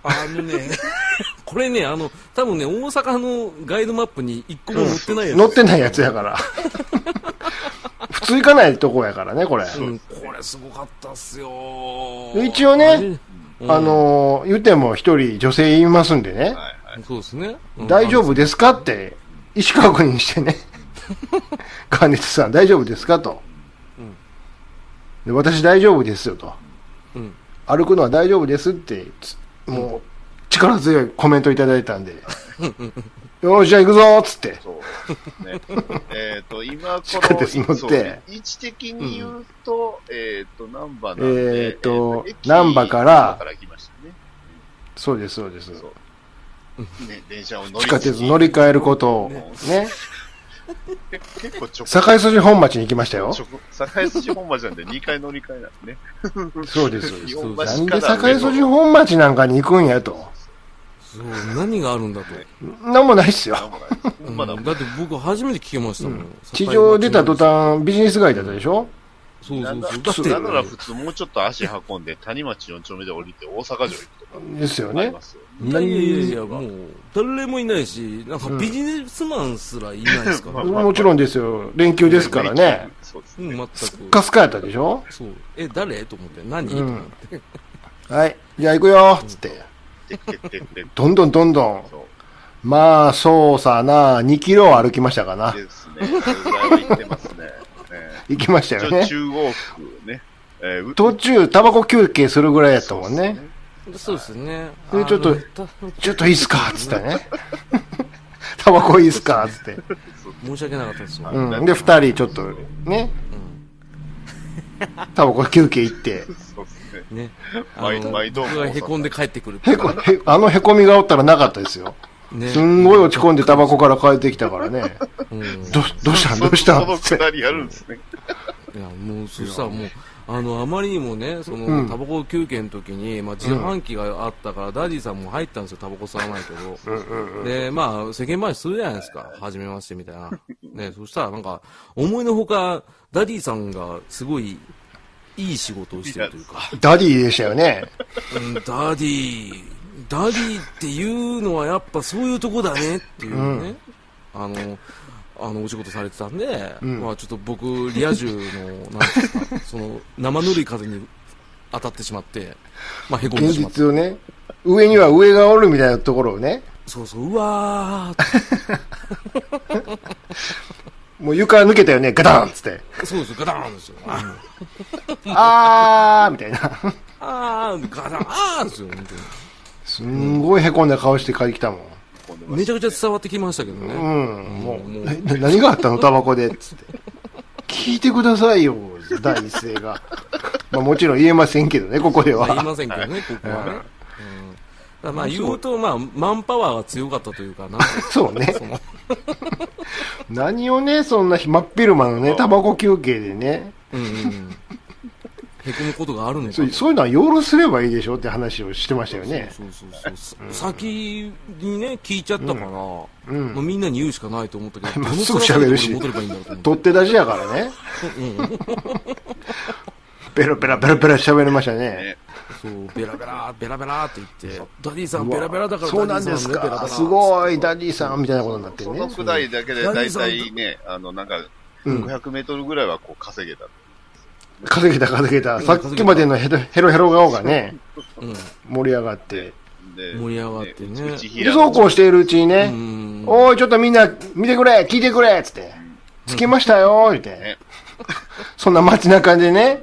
あのね、これね、あの、多分ね、大阪のガイドマップに一個も載ってないやつ。乗ってないやつやから。普通行かないとこやからね、これ。うん、これすごかったっすよ。一応ねうんあのー、言っても一人女性いますんでねう。。はいはい。そうですね。うん大丈夫ですかって、意思確認してね。関熱さん、大丈夫ですかと。で私大丈夫ですよと。うん。歩くのは大丈夫ですって、つもう、力強いコメントいただいたんで。よし、じゃあ行くぞーっつって。そう。ね。えっと、今、こ地下鉄乗っての、位置的に言うと、えっと、難波なんで、えーと駅難波から。そうです、そうです。ね、電車を乗り地下鉄乗り換えることを、ね。結構直堺筋本町に行きましたよ。直堺筋本町なんで2回乗り換えなんでね。そうです、そうです。なんで堺筋本町なんかに行くんやと。そう、何があるんだと。なんもないっすよ。だって僕初めて聞きましたもん。地上出た途端、ビジネス街だったでしょ？そうそうそう。だだって、なんなら普通もうちょっと足運んで谷町4丁目で降りて大阪城行くとかですよねありま。すよ。いやいやいやいや、もう、誰もいないし、なんかビジネスマンすらいないですから。うんもちろんですよ。連休ですからね。。そうですうん、ね。全く。カスカやったでしょ？そう。え、誰？と思って。何、うんと思って。はい。じゃあ行くよつって。てってどんどんどんどん。まあ、そうさな、2キロ歩きましたかな。ですね。行ってますね。ね行きましたよね。中央区ね。えーう途中、タバコ休憩するぐらいやったもんね。そうですね。でちょっと ちょっといいっすか？つってね。タバコいいっすか？つって。申し訳なかったですよ。うん。で、二人ちょっと、ね。タバコ休憩行って。そうですね。ね。毎度毎度僕が凹んで帰ってくるへこ、へ、あの凹みがおったらなかったですよ。ね。すんごい落ち込んでタバコから帰ってきたからね。うん。ど、どうした？んどうした？んそのつって。くだりやるんですね。いや、もう、そしたらもう、あの、あまりにもね、その、うん。タバコ休憩の時に、まあ、自販機があったから、ダディさんも入ったんですよ、タバコ吸わないけど。で、まあ、世間話するじゃないですか。はじめまして、みたいな。ね、そしたらなんか、思いのほか、ダディさんがすごい、いい仕事をしてるというか、ダディでしたよね。うん、ダディ、ダディっていうのはやっぱそういうとこだねっていうね、あの、あの、お仕事されてたんで、んまあちょっと僕、リア充の、なんですか、その、生ぬるい風に当たってしまって、まあ、へこんで現しまって。実をね。上には上がおるみたいなところをね。そうそう、うわー もう床抜けたよね。ガタンっつって。そうですよ、ガタンですよ。あーみたいな。あー、ガタン、あーですよ、本当に。すんごい凹んだ顔して帰ってきたもん。めちゃくちゃ伝わってきましたけどね。うん。もう、もうな 何があったの？タバコで。つって。聞いてくださいよ。第一声が。まあもちろん言えませんけどね、ここでまあ、言いは。ませんけどね、ここはね。うんまあ言うと、まあ、マンパワーが強かったというか、な そうね何をね、そんな真っ昼間のね、タバコ休憩でね。うんうんうん。へこむことがあるのかそうそういうのは夜すればいいでしょって話をしてましたよね。そうそうそうそう。先にね、聞いちゃったから、うんもうみんなに言うしかないと思ったけど、まっすぐ喋るし。取って出しやからね。ペラペラペラペラ喋りましたね。ねそう、ベラベラ、ベラベラって言って、ダディさんベラベラだからそうなんですか。ねベラベラすごい、ダディさんみたいなことになってねその。くだりだけで大体ね、あの、なんか、うん500メートルぐらいはこう稼げた。稼げた稼げた。さっきまでのヘロヘロヘロ顔がね、うん。盛り上がって。で盛り上がってね内で、そうこうしているうちにうね、ん。おい、ちょっとみんな見てくれ聞いてくれつって。着きましたよ言ってね。そんな街中でね、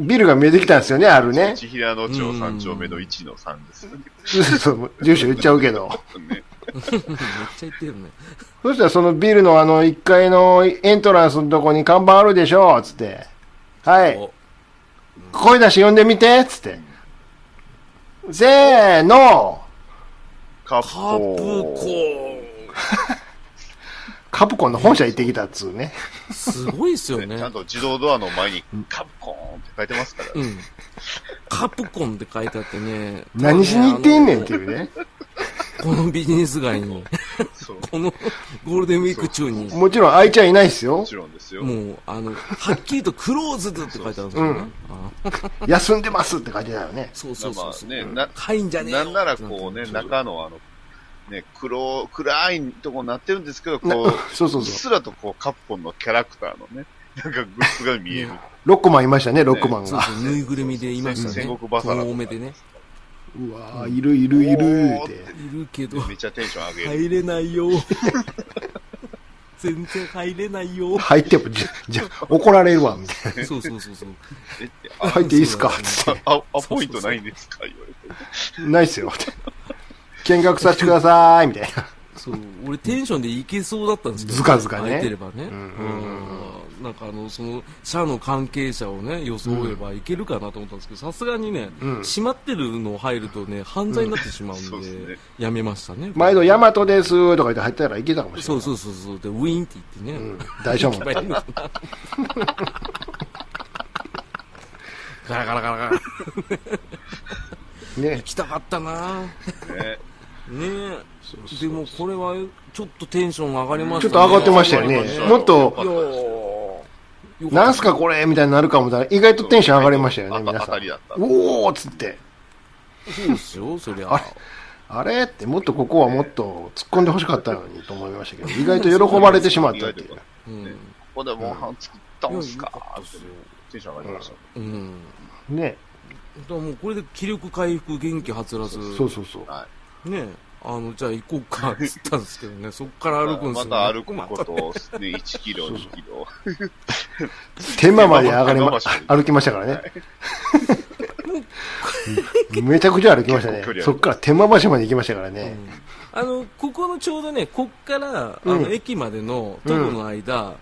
ビルが見えてきたんですよね、あるね。千平野町3丁目の1の3です。そう住所言っちゃうけど。ね、めっちゃ言ってるね。そしたらそのビルのあの1階のエントランスのとこに看板あるでしょつって。はい。お声出して呼んでみてつって。せーのカプコン。カカプコンの本社行ってきたっつうね。すごいっすよね。ねちゃんと自動ドアの前にカプコーンって書いてますから。うん。カプコンって書いてあってね。何しに行ってんねんっていうね。このビジネス街に。このゴールデンウィーク中に、もちろん愛ちゃんいないっすよも。ちろんですよ。もう、あの、はっきりとクローズドって書いてあるんですよね。うんあ休んでますって書いてたよね。そうそうそうね、な、はいんじゃねえよなんならこうね、中のあの、ね、黒、暗いとこになってるんですけど、なこう、そうそううっそう。すらとこう、カプコンのキャラクターのね、なんかグッズが見える。ロックマンいましたね、ロックマンが。そうそう、ぬいぐるみでいましたね。戦国バサラでね。うわーいるいるいるって。いるけど、めっちゃテンション上げる。入れないよ。全然入れないよ。入っても、じゃ、じゃ、怒られるわ、みたいそうそうそうそう。入っていいっすか？つって。あ、アポイントないんですか言われて。ないっすよ、って。見学させてください、みたいな。そう、俺テンションでいけそうだったんですけど、ずかずかね空いてればね。んうんなんかあの、その、社の関係者をね、装えばいけるかなと思ったんですけど、さすがにね、うん閉まってるの入るとね、犯罪になってしまうんで、そうですねやめましたね。毎度ヤマトですとか言って入ったらいけたかもしれそうない。そうそうそう。で、ウィーンって言ってね。うん。大丈夫。ガラガラガラガラ。ね行。きたかったなね。ねえ。でもこれはちょっとテンション上がりましたね。ちょっと上がってましたよねもっとなんすかこれみたいになるかもだ意外とテンション上がりましたよね、あ皆さん。おーっつって。そうですよ、そりゃ。あれ？あれ？って、もっとここはもっと突っ込んでほしかったのにと思いましたけど、意外と喜ばれてしまったっていう。うん。ここでモンハン作ったんすか？テンション上がりました。うん。ね。だもうこれで気力回復、元気はつらず、そうそうそう。はねあの、じゃあ行こうか、つったんですけどね、そっから歩くんですまよ、ね。た歩くこと、ね、1キロ、2キロ。天満まで上がりま 歩きましたからね。めちゃくちゃ歩きましたねそっから天満橋まで行きましたからね。あの、ここのちょうどね、こっから、あうんの、駅までの徒歩の間、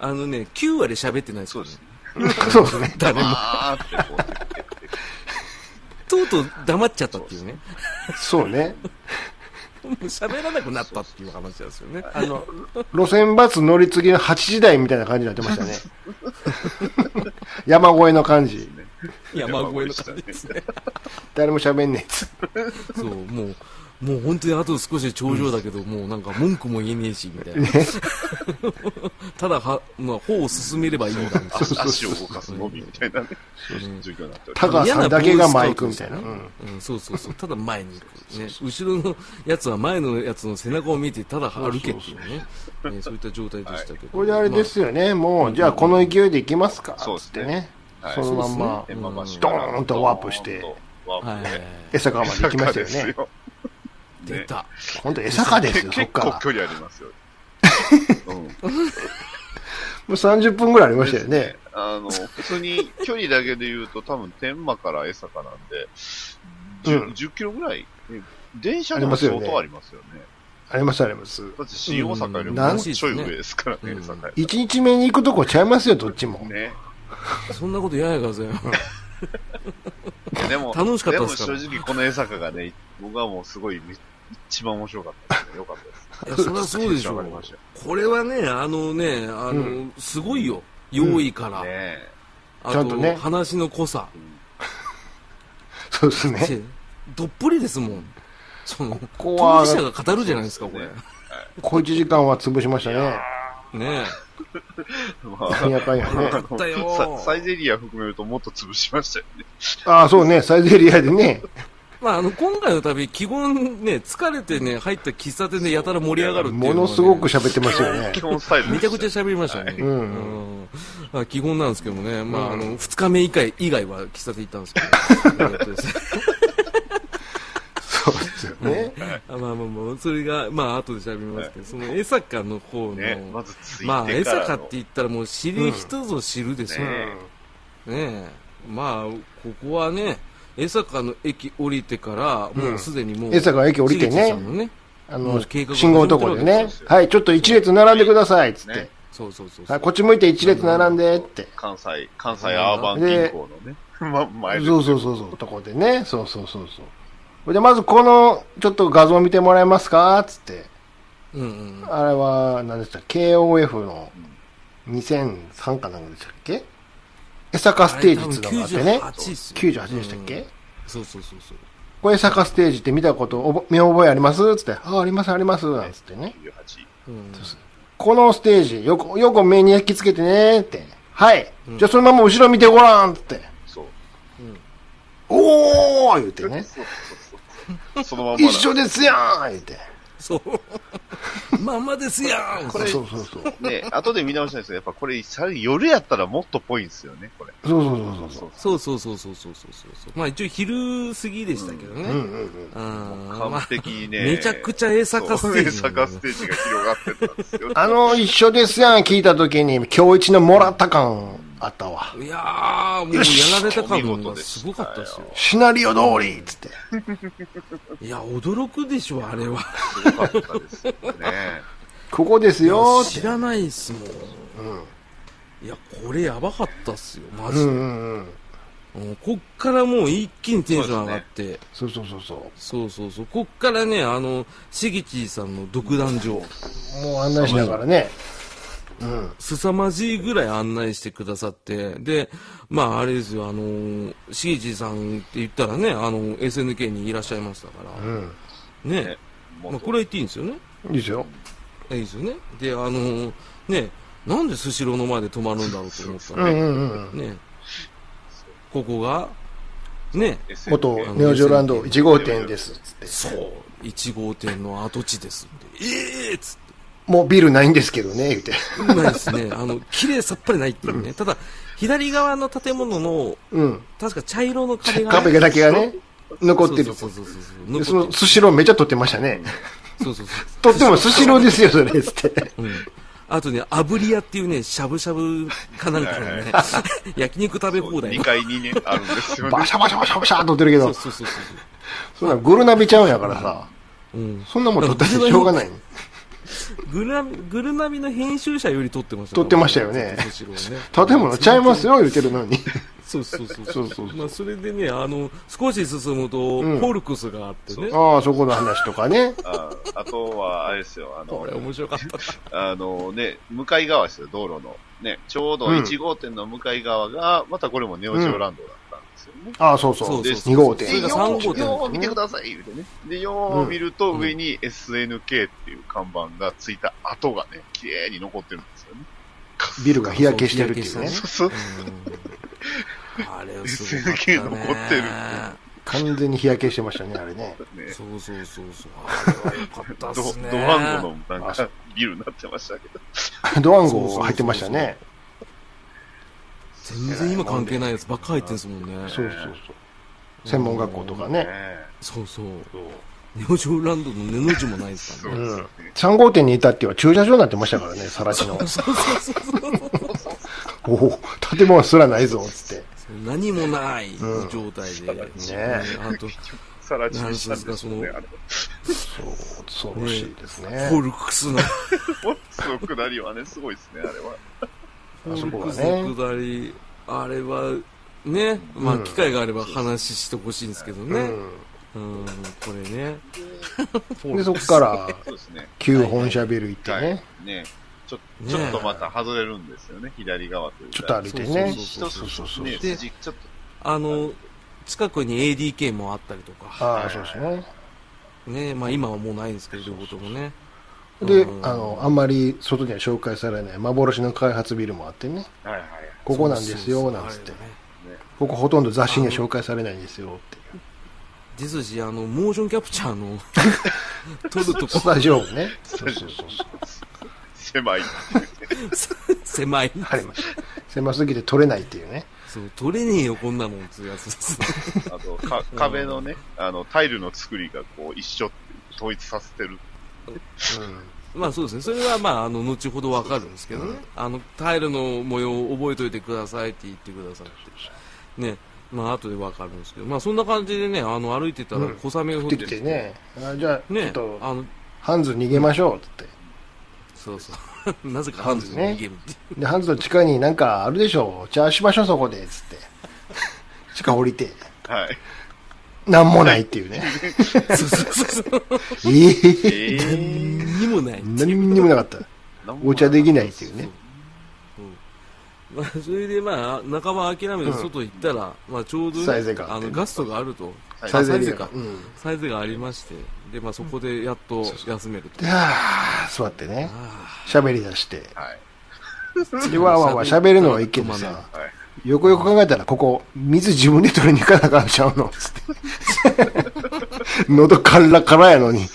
あのね、9割喋ってないですよね。そうですね。誰も。とうとう黙っちゃったっていうね。そうね。喋らなくなったっていう話なんですよね。あの、路線バス乗り継ぎの8時台みたいな感じになってましたね。山越えの感じ。山越えの感じですね。誰も喋んねえっつそう、もう、もう本当にあと少しで頂上だけど、もうなんか文句も言えねえし、みたいな。ただは、まあ、歩を進めればいいんだ、みたい足足を動かすのみみたいなね、状況になっておりタガさんだけが前行くみたいな。うん。な。うん、そうそうそう。ただ前に行く。ね。後ろのやつは前のやつの背中を見て、ただ歩けっていうね。ねそういった状態でしたけど。これであれですよね、もう、じゃあこの勢いで行きますか。そうですね。つってね。はい。そのまんま、天満橋ドーンとワープして。はい。まで行きましたよね。出た。本当江坂ですよ、そっから。結構距離ありますよ。うん。もう30分ぐらいありましたよね。あの、普通に距離だけで言うと多分天満から江坂なんで、10, うん10キロぐらい、ね電車でもありますよね相当ありますよね。ありますあります。だって新大阪よりうんもちょい上ですからね、うん江坂や1日目に行くとこちゃいますよ、どっちも。ね。そんなことややがぜよ。でも、楽しかったですからでも正直この江坂がね、僕はもうすごいめ一番面白かったですね。よかったです。いや、そりゃそうでしょテンション上がりましたよ。これはね、あのね、あの、うすごいよ。用意から。ねあちゃんとね話の濃さ。そうですね。せどっぷりですもん。その、こは当事者が語るじゃないですか、これ。小1時間は潰しましたね。ねまなんやかんやね。ったよササイゼリア含めるともっと潰しましたよね。ああ、そうね、サイゼリアでね。まあ、あの、今回の旅、基本ね、疲れてね、入った喫茶店でやたら盛り上がるっていうねものすごく喋ってますよね基。本スタイルめちゃくちゃゃ喋りましたね。うんうんあ基本なんですけどもね、まあ、うんあの、二日目以外以外は喫茶店行ったんですけど、ね まあまあまあ、それが、まあ、後で喋りますけど、その江坂の方の、ね、まずついてまあ、江坂って言ったらもう知る人ぞ知るですよ。うんねえ。まあ、ここはね、江坂の駅降りてから、もうすでにもう、江坂駅降りてねね。あの信号のところでねはい、ちょっと一列並んでください、つってね。そうそうそうそう。はい、こっち向いて一列並んで、って。関西、関西アーバン銀行のね、ま、前でそうそうそうそう、とこでね。そうそうそうそう。で、まずこの、ちょっと画像見てもらえますかつって。ううんうん。あれは、何でした ?KOF の2003かなんかでしたっけ？江坂ステージってのがあってね。98っすよ98でしたっけ、うんそうそうそうそう。これ江坂ステージって見たことおぼ見覚えあります？つって、ああ、ありますあります、なんつってね。98。うんこのステージ、よく、よく目に焼き付けてねって。はい。じゃあそのまま後ろ見てごらんって。そう。おー言うてね。そのまんまな一緒ですやん言うて。そう。まんまですやんこれそうそうそう。ね、後で見直したんですけど、やっぱこれ、さ夜やったらもっとぽいんですよね、これ。そうそうそうそう。そうそうそうそうそうそうそう。まあ一応昼過ぎでしたけどね。うんうんうん。うん完璧にね。めちゃくちゃ江坂ステージそう江坂ステージが広がってたんですよ。あの、一緒ですやん聞いたときに、今日一のもらった感あったわ。いやー、もうやられた感がすごかったですよ。シナリオ通りっつって。いや、驚くでしょ、あれは。すごかったですよね。ここですよ知らないっすもん。いや、これやばかったっすよ、マジで。うんうんうん。うんこっからもう一気にテンション上がって。そうそうそうそそうそうそう。こっからね、あの、しぎちさんの独壇場。う。もう案内しながらね。うん。凄まじいぐらい案内してくださって、で、まああれですよ、あの、しぎちさんって言ったらね、あの、SNK にいらっしゃいましたから、うん。ねまあこれは言っていいんですよね。いいですよ。いいですよね。で、あの、ね、なんでスシローの前で泊まるんだろうと思ったら、うんうんうんうん。ね、ここが、ね、元ネオジオランド1号店ですっつって。そう、1号店の跡地ですって。ええー、っつって。もうビルないんですけどね、言うて。ないですね。あの、綺麗さっぱりないっていうね。ただ、左側の建物の、うん。確か茶色の壁が、壁だけがね、残ってる。そうそうそうそうでそのスシローめっちゃ撮ってましたね。るそうそうそ撮ってもスシローですよ、それ、つって。う。うん。あとね、炙り屋っていうね、しゃぶしゃぶかなんかのね、焼肉食べ放題2の。階にね、あるんですよね。バシャバシャバシャバシャー撮ってるけど、そうそうそうそう。そんなグルナビちゃうんやからさ、うん。そんなもん撮ったってしょうがない。グルナビ、グルナビの編集者より撮ってました撮ってましたよね建物ちゃいますよ、言うてるのに。そうそうそうそうそうそうまあ、それでね、あの、少し進むと、うんフォルクスがあってね。ああ、そこの話とかね。ああとは、あれですよ、あのこれ、面白かった。あのね、向かい側ですよ、道路の。ね、ちょうどうん1号店の向かい側が、またこれもネオジオランドだですよね。ああ、そうそう。そうそう2号店。それがで、3よ号店う見てください、言うてね。で、よう見ると上に SNK っていう看板がついた跡がね、綺麗に残ってるんですよね。ビルが日焼けしてるっていうね。そうそう。あれはすごかったね。SNK 残ってる完全に日焼けしてましたね、あれね。そねうそうそうそう。あれは良かったっドすね。ドワンゴのなんかビルになってましたけど。ドワンゴ入ってましたね。全然今関係ないやつばっか入ってんすもんね。そうそうそう。専門学校とかね。ねそうそう。ネオジョーランドの根の字もないですからね。うん。3号店にいたっては駐車場になってましたからね、さら地の。そうそうそうそう。おお、建物すらないぞ、つって。何もない状態で。ねあと、さら地にしたんですよね。そう、恐ろしいですね。フォルクスの、フォックスの下りはね、すごいですね、あれは。あそこはねの下り、あれは、ね、まあ機会があれば話してほしいんですけどね。うん、これね。うん。で、そこから、そうですね。旧本社ビル行ってはいね。。ねちょねちょっとまた外れるんですよね、左側というか。ちょっと歩いてね。そうそうそうそうね、で筋ちょっあの、近くに ADK もあったりとか、ああ、そうですね。ね、まあ今はもうないんですけど、両方ともね。でう、んあの、あんまり外には紹介されない幻の開発ビルもあってね。と、はいはい。ここなんですよ、なんつって。ここほとんど雑誌には紹介されないんですよ、っていう。ですし、あの、モーションキャプチャーの 撮るとスこタジオもね。そうそうそうそう。狭い。狭い。ありました。狭すぎて撮れないっていうね。そう、撮れねえよ、こんなもん、つうやつです。あと、か壁のね、あの、タイルの作りがこう、一緒統一させてる。まあそうですね。それはまあ、あの、後ほどわかるんですけどね。あの、タイルの模様を覚えといてくださいって言ってくださって。ね。まあ後でわかるんですけど。まあそんな感じでね、あの、歩いてたらうん小雨が降ってきてね。あじゃあ、ねあの、ハンズ逃げましょう、つって。そうそう。なぜかハンズに逃げるっていう。で、ハンズの地下になんかあるでしょう。じゃあしましょう、そこで、つって。地下降りて。はい。なんもないっていうね。そうそうそう。えええー、にもない。何にもなかった。お茶できないっていうね。まあ、それでまあ、仲間諦めて外行ったら、まあ、ちょうどあの、ガストがあると。サイズサイズか。うん。サイズがありまして、で、まあ、そこでやっと休めると。で、はぁ、座ってね、あ喋り出して。はい。で、わーわーわー喋るのはいいけどさ、はい。よくよく考えたら、ここ、水自分で取りに行かなあかんちゃうの？つって。喉カラカラやのに。そう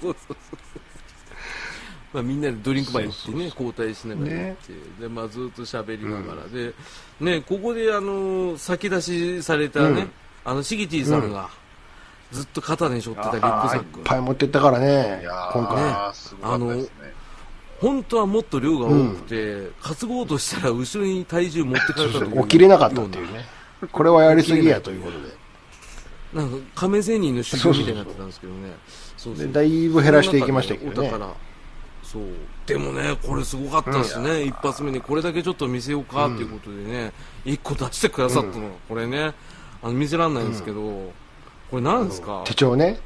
そうそう。まあ、みんなでドリンクバー行ってね、交代しながら行って、で、まあ、ずっと喋りながら、で、ね、ここで、あの、先出しされたね、うんあの、シギティさんが、ずっと肩に背負ってたリュックサッいっク。ぱい持ってったからねいや、今回。ー、すごかったですね。本当はもっと量が多くて、担ごうとしたら後ろに体重持ってかれたという起きれなかったっていうね。これはやりすぎやということで。なんか亀仙人の修行みたいになってたんですけどね。そうそう。でだいぶ減らしていきましたけどね。そう。でもねこれすごかったですね、一発目に。これだけちょっと見せようかっていうことでね、一個出してくださったのが、これね。あの見せらんないんですけど、これなんですか？手帳ね。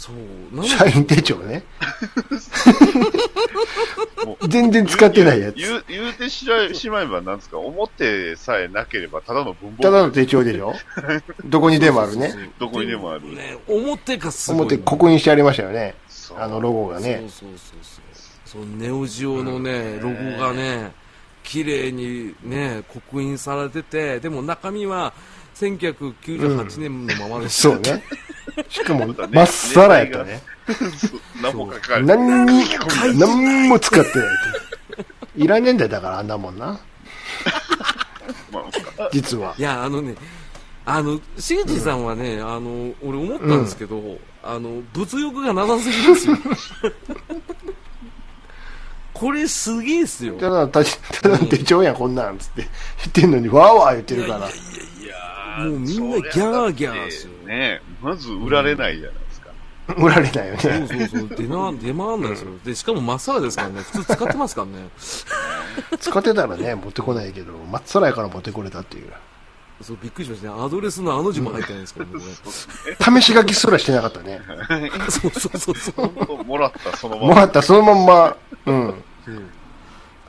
そう。社員手帳ね。もう。全然使ってないやつ。言う、言うてしらしまえばなんですか、表さえなければただの文房ただの手帳でしょ？どこにでもあるね。どこにでもある。ね表がすごい表刻印してありましたよね。あのロゴがね。そうそうそうそう。そうネオジオのね、ロゴがね綺麗にね刻印されててでも中身は1998年のままです、そうね。しかも、まっさらやったね。何も書かれてない。何に、何も使ってない。いらねえんだよ、だからあんなもんな。まあ実は。いやあのねあのしげちさんはね、あの俺思ったんですけど、あの物欲がなさすぎですよ これすげえっすよただ、たただの手帳やん、こんなん、つって。言ってんのに、わーわー言ってるから。もうみんなギャーギャーですよね。まず売られないじゃないですか。売られないよそうね。そうそう。出な出回んないですよ。でしかもまっさらですからね。普通使ってますからね。使ってたらね、持ってこないけど、まっさらやから持ってこれたっていう。そうびっくりしましたね。アドレスのあの字も入ってないですからねこ試し書きすらしてなかったね。れそうそうそうそう。もらったそのまもま。らったそのまんま、うん。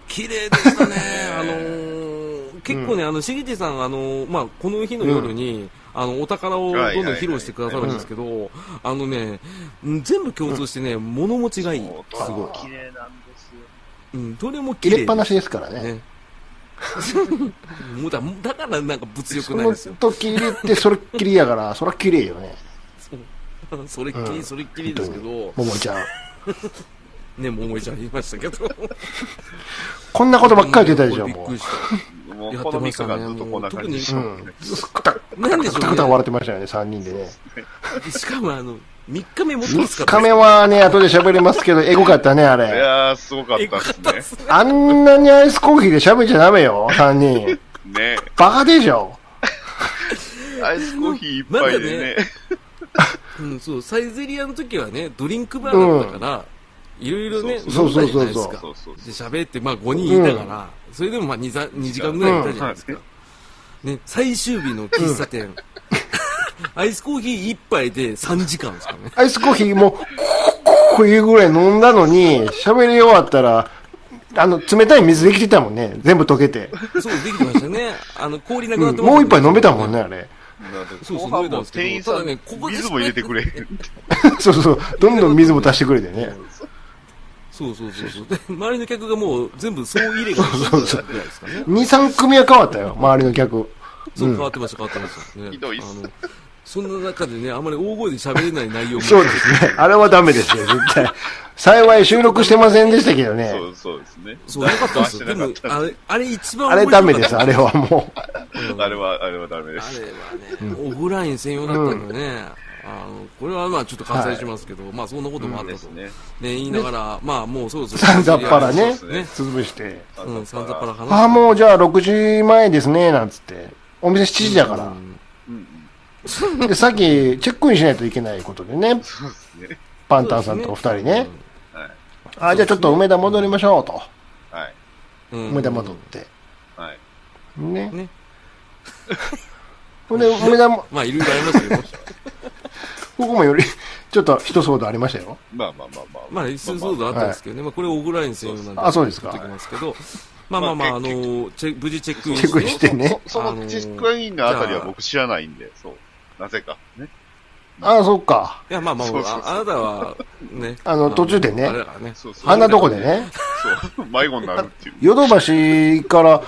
綺麗でしたね、あのー結構ね、あの、しげちさん、あのーまあ、この日の夜に、あの、お宝をどんどん披露してくださるんですけど、あのね、うん全部共通してね、物持ちがいい。すごい。綺麗なんですよ。うん、どれも綺麗。入れっぱなしですからね。ね。もうだ、だからなんか物欲そのないですよ。時入れて、それっきりやから、そら綺麗よね。それっきり、それっきりですけど、ももちゃん。ね、桃井ちゃん言いましたけど。こんなことばっかり出たでしょ、もびっくりした。もうこの3日間ずっとこんな感じでくたくなんでしょうねたくた笑ってましたよね、3人でね。しかもあの、3日目持ってます3か？ら日目はね、後で喋りますけど、エゴかったね、あいれ。やー、すごかったでですすね。あんなにアイスコーヒーで喋っちゃダメよ、3人。ね。ねバカでしょ。アイスコーヒー一杯でね。うん、そう、サイゼリアの時はね、ドリンクバーだったから、いろいろね、そうそうそうそう飲んだじゃないで喋って、まあ5人いたから、それでもまあ 2, 2時間ぐらいいたじゃないですか。ね、最終日の喫茶店、アイスコーヒー1杯で3時間ですからね。アイスコーヒーも、こういうぐらい飲んだのに、喋り終わったら、あの、冷たい水できてたもんね。全部溶けて。そう、できてましたね。あの、氷なくなってうんもう一杯飲めたもんね、あれ。そうそう後半も店員さんただねここで水も入れてくれ そうそう。どんどん水も足してくれてね。そうそうそうそう。で、周りの客がもう全部総入れがしてたぐらいですかね。2、3組は変わったよ、周りの客。そう、変わってました、変わってました。ね、ひどいっすあのそんな中でね、あまり大声で喋れない内容も。そうですね。あれはダメですよ、絶対。幸い収録してませんでしたけどね。そうそうですね。そう、よかったですよ。でもあれ、あれ一番あれダメです、あれ。れはもた あれは、あれはダメであす。れはね、オフライン専用だったんでね、あの、これはまあちょっと割愛しますけど、まあそんなこともあったと。ね、ですね。言いながら、まあもうそろそろ。さんざっぱらねそうですねね。潰して。うん、さんざっぱら話ああ、もうじゃあ6時前ですね、なんつって。お店7時だから。うんで、さっきチェックインしないといけないことでね。そうですね。パンタンさんとお二人ね。はい。あ、じゃあちょっと梅田戻りましょうと。はい。うん。梅田戻って。はい。ね。ね。ほんで、梅田も、まあいろいろありますけど、ここもより、ちょっと一騒動ありましたよ。まあまあまあまあ。まあ、そうそうだあったんですけどね。まあ、これ、オグライン専用なんで。あそうですかますけど。まあまあまあ、あの、チェ無事チェックインチェックインしてね。そそのチェックインのあたりは僕知らないんで、そう。なぜか。ね。ああ、そっか。いや、まあまあ、ああなたは、ね。あの途中でね。あんなとこでね、そう。迷子になるっていう。ヨドバシから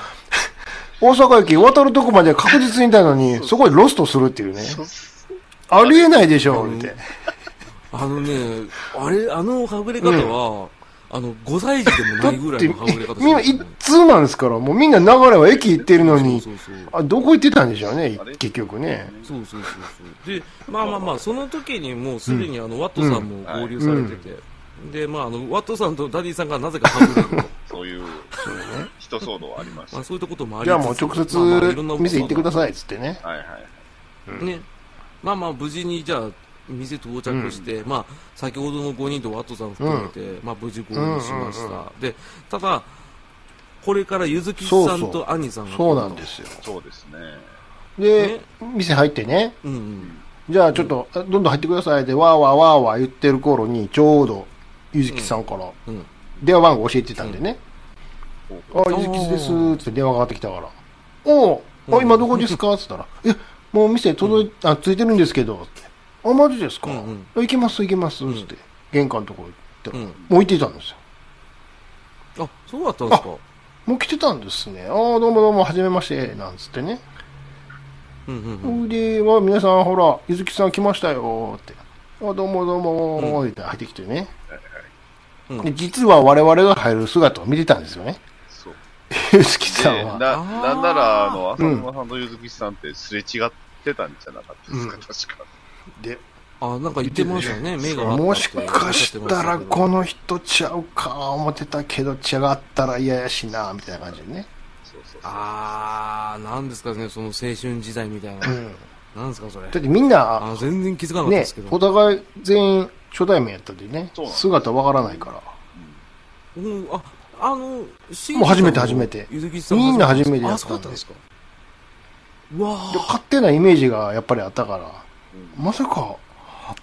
大阪駅渡るとこまで確実にいたのに、そこでロストするっていうね。そうありえないでしょ、って。あのね、あれ、あのはぐれ方は、あの、5歳児でもないぐらいのはぐれ方みんな一通なんですから、もうみんな流れは駅行ってるのに。あどこ行ってたんでしょうね結局ね。そうそうそうそう。で、まあまあまあ、その時にもうすでにあの、ワットさんも合流されてて、で、まああの、ワットさんとダディさんがなぜかはぐれると。そういう、ひと騒動はありました。まあそういうとこともありじゃあもう直接店行ってくださいっつってね。はいはい。ね。まあまあ、無事にじゃあ、店到着して、まあ、先ほどの5人とワットさん含めて、まあ無事合流しました。うんうんうんで、ただ、これからゆずきさんと兄さんが。そうなんですよ。そうですね。で、店入ってね、うんうん。じゃあちょっと、どんどん入ってくださいで、わーわーわーわー言ってる頃に、ちょうど、ゆずきさんから、うん。電話番号教えてたんでね。あ、ゆずきですーって電話がかかってきたから。おうあ、今どこですか？って言ったら、え、もう店届い、あ、ついてるんですけど、って。あ、マジですか、うんうん行きます行きます、つって。玄関のとこ行ったら、うんもう行ってたんですよ。あ、そうだったんですか？もう来てたんですね。ああ、どうもどうも、はじめまして、なんつってね。うんうんうん。で、は皆さん、ほら、ゆずきさん来ましたよ、って。あ、どうもどうも、って入ってきてね。うんで実は我々が入る姿を見てたんですよね。そう。ゆずきさで、んは。な、なんなら、あの、浅沼さんとゆずきさんってすれ違ってたんじゃなかったですか、うん確か。で、あ、なんか言ってましたね。目がもしかしたらこの人ちゃうか思ってたけど、違ったら嫌やしな、みたいな感じでね。そうそうそう。あー、なんですかね、その青春時代みたいな。うん。なんですか、それ。だってみんな、あ、全然気づかなかったでねすけ、ど。お互い全員初対面やったんでね姿わからないから。うん、あ、あの、しもう初めて初めてゆずきさんみんな初めてやったんですか。うわでー勝手なイメージがやっぱりあったから、まさか、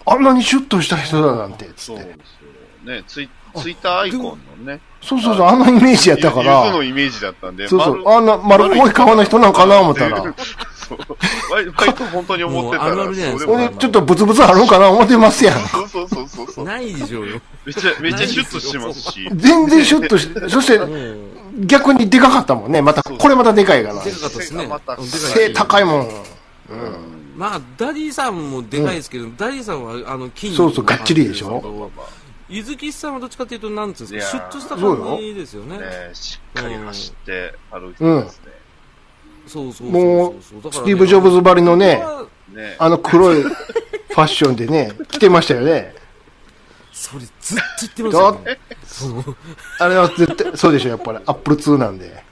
あんなにシュッとした人だなんて、つって。そうですよ。ね、ツイツイッターアイコンのね。そうそうそう、あんなイメージやったかゆずらの、イメージだったんで、そうそう、丸あんな丸っこい顔の人なんかな思ったら、そう。割割と本当に思ってたら、もうあるあるじゃないですかほんそうでもでちょっとブツブツあるんかな思ってますやん。そうそうそうそうそう。ないでしょうよ。めっちゃ、めっちゃシュッとしてますし。全然シュッとして、そしてうん。逆にでかかったもんね。また、これまたでかいから。でかかったですね。またうんでか背高いもん。まあ、ダディさんもでかいですけど、ダディさんは、あの、筋肉そうそうがっちりでしょゆずきさんはどっちかっていうと、なんつうんですか、シュッとしたそうよ感じですよね。ね、しっかり走って歩いてですね。そうそうもそう。スティーブ・ジョブズばりのね、ねあの黒いファッションでね、着てましたよね。それずっと言ってましたよね。あれは絶対、そうでしょ、やっぱり。アップル2なんで。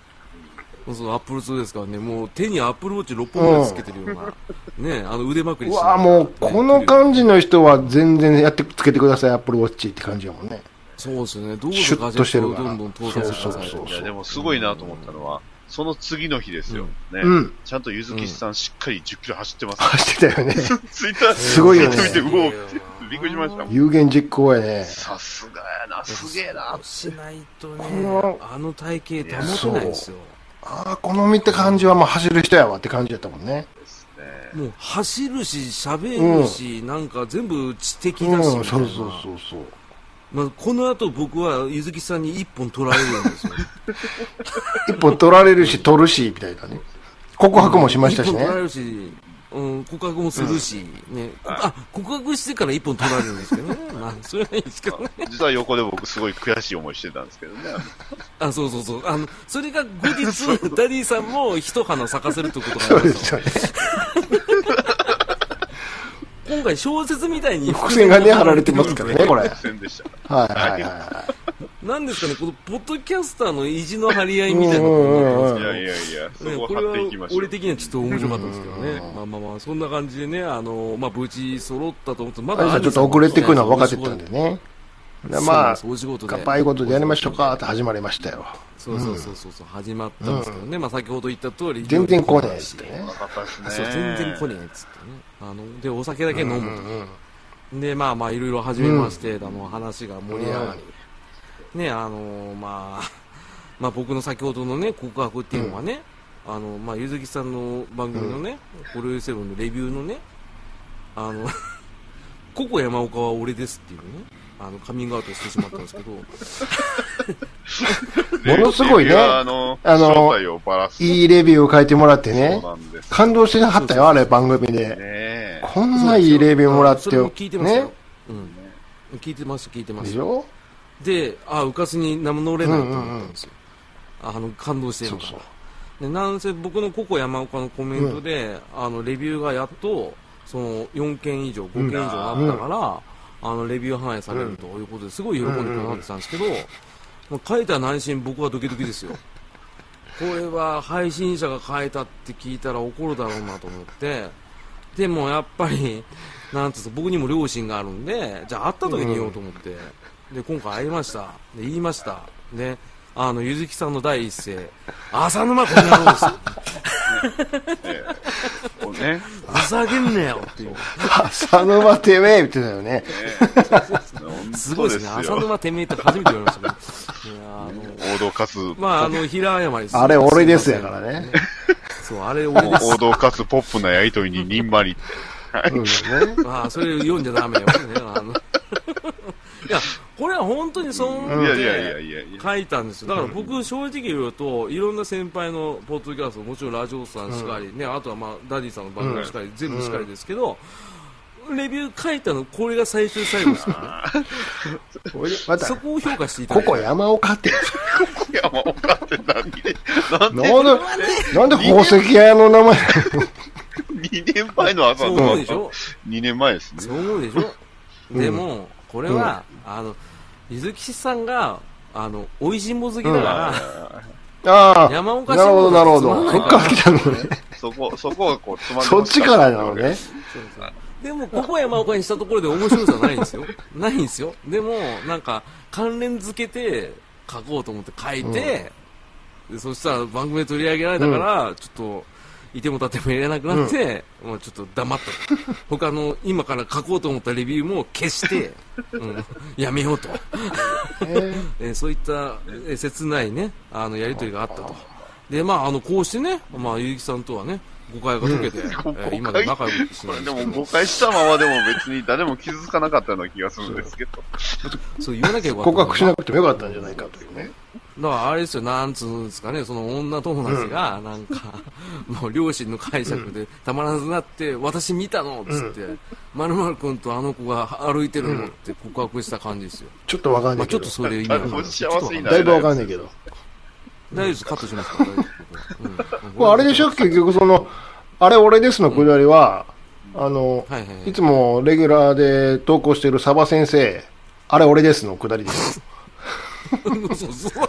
そう、アップル2ですからね、もう手にアップルウォッチ6本ぐらいつけてるような、ね、あの腕まくりうしながらわもう、この感じの人は全然やって、つけてください、アップルウォッチって感じやもんね。そうですね、どうシュッとしてるからどんどん搭載してくださいそうそうそういや、でもすごいなと思ったのは、その次の日ですよ。ね。うん。ちゃんとゆずきさんしっかり10キロ走ってます。走ってたよね。ツイッター、すごいよね見て、うおーってびっくりしましたもん。有言実行やね。さすがやな、すげえな。しないとねの、あの体型保てないですよ。ああ、この見た感じはまあ走る人やわって感じやったもんね。ねもう走るし、喋るし、なんか全部知的うん、だし、そうそうみたいなそうそう。まあ、この後僕はゆずきさんに一本取られるんですよ。一本取られるし、取るし、みたいなね。告白もしましたしね一本取。られるし、うん、告白もするし、ね、こあ、告白してから一本取られるんですけどね。まあ、それはいいんですけどね。実は横で僕すごい悔しい思いしてたんですけどね。あ、そうそうそう。あの、それが後日、ダディさんも一花咲かせるってことがあるんですよ。今回小説みたいに伏線がね、張られてますからね、これ。はい伏線でした。はいはいはなんですかね、このポッドキャスターの意地の張り合いみたいなことになってますけどいやいやいや、そね、こはっていきましょう。俺的にはちょっと面白かったんですけどね。まあまあまあ、そんな感じでね、あの、まあ無事揃ったと思って、まい。だちょっと遅れてくるのは分かってたんでね。でまあ、乾杯ことでやりましょうかって始まりましたよ。そうそうそうそうそう、始まったんですけどね、まあ先ほど言った通り、全然来ねえっつってね。なかったですね。そう、全然来ねえっつってね。あの、で、お酒だけ飲むと。で、まあまあ、いろいろ始めまして、だの話が盛り上がり、ね、あのまあ、まあ僕の先ほどのね、告白っていうのはね、あの、まあ、ゆずきさんの番組のね、ホロヨセブンのレビューのね、あの、ココ山岡は俺ですっていうね、あの、カミングアウトしてしまったんですけど、ものすごいねあの、あの。いいレビューを書いてもらってね。感動してはったよ、あれ、番組で。こんないいレビューもらって聞いてますよ。ね。うん。聞いてます、聞いてますでし。ょ？で、あ、うかつに名乗れないと思ったんですよ。あの、感動してるから。そうでなんせ僕のココ山岡のコメントで、あのレビューがやっとその4件以上5件以上あったから、あのレビュー反映されるということですごい喜んでくださってたんですけど、もう書いた内心僕はドキドキですよ。これは配信者が書いたって聞いたら怒るだろうなと思って。でもやっぱりなんていうの僕にも両親があるんでじゃあ会った時に言おうと思って、で今回会いました。で言いました。であのゆずきさんの第一声浅沼この野郎ですよええこうね。ふざけんなよっていう。浅沼てめえ言ってたよね。すごいですね。浅本沼てめえって初めて言われましたけど。いやあの当ですよ。王道かつ、まあ、あの、平謝りです。あれ俺ですやからね。そう、あれ俺です。王道かつポップなやりとりににんまりって。うんね。まあ、それ読んじゃダメよ。ね、あのいや、これは本当にそう思っていやいやいやいやいや。書いたんですよ。だから僕、正直言うと、いろんな先輩のポッドキャスト、もちろんラジオさんしかり、ね、あとはまあ、ダディさんの番組しかり、全部しかりですけど、レビュー書いたの、これが最終最後ですかそ、こを評価していただいて。ここ山岡って。いや、もう分かって何で、なんで、なんで、宝石屋の名前2年前の朝そうの思うでしょ。2年前ですね。そう思うでしょ、でも、これは、あの、ゆずきしさんが、あの、美味しんぼ好きだから、ああ、山岡なるほど、なるほど。そっから来たのね。そこ、そこがこう、つまんでそっちからなのね。でも、ここは山岡にしたところで面白さないんですよ。ないんですよ。でも、なんか、関連付けて書こうと思って書いて、でそしたら番組で取り上げられたから、ちょっと、いても立ってもいれなくなって、もうちょっと黙ったと。他の、今から書こうと思ったレビューも消して、うん、やめようと。え えーそういった、えー切ないね、あの、やりとりがあったと。で、まあ、あの、こうしてね、まあ、ゆうきさんとはね、誤解が解けて、えー今でも仲良くしこれでも誤解したままでも別に誰も傷つかなかったような気がするんですけど。そう言わなきゃよかったな。告白しなくてもよかったんじゃないかというね。だからあれですよ、なんつうんですかね、その女友達が、なんか、もう両親の解釈でたまらずなって、私見たのっつって、まるまる君とあの子が歩いてるのって告白した感じですよ。ちょっとわかんまあちょっとないけど。それ意味わかんない。誰も幸せになだいぶわかんないけど。大丈夫です、カットしますから、大丈夫うん。これあれでしょ？結局その、あれ俺ですのくだりは、あの、はいはいはい。いつもレギュラーで投稿してるサバ先生、あれ俺ですのくだりです。そうそう。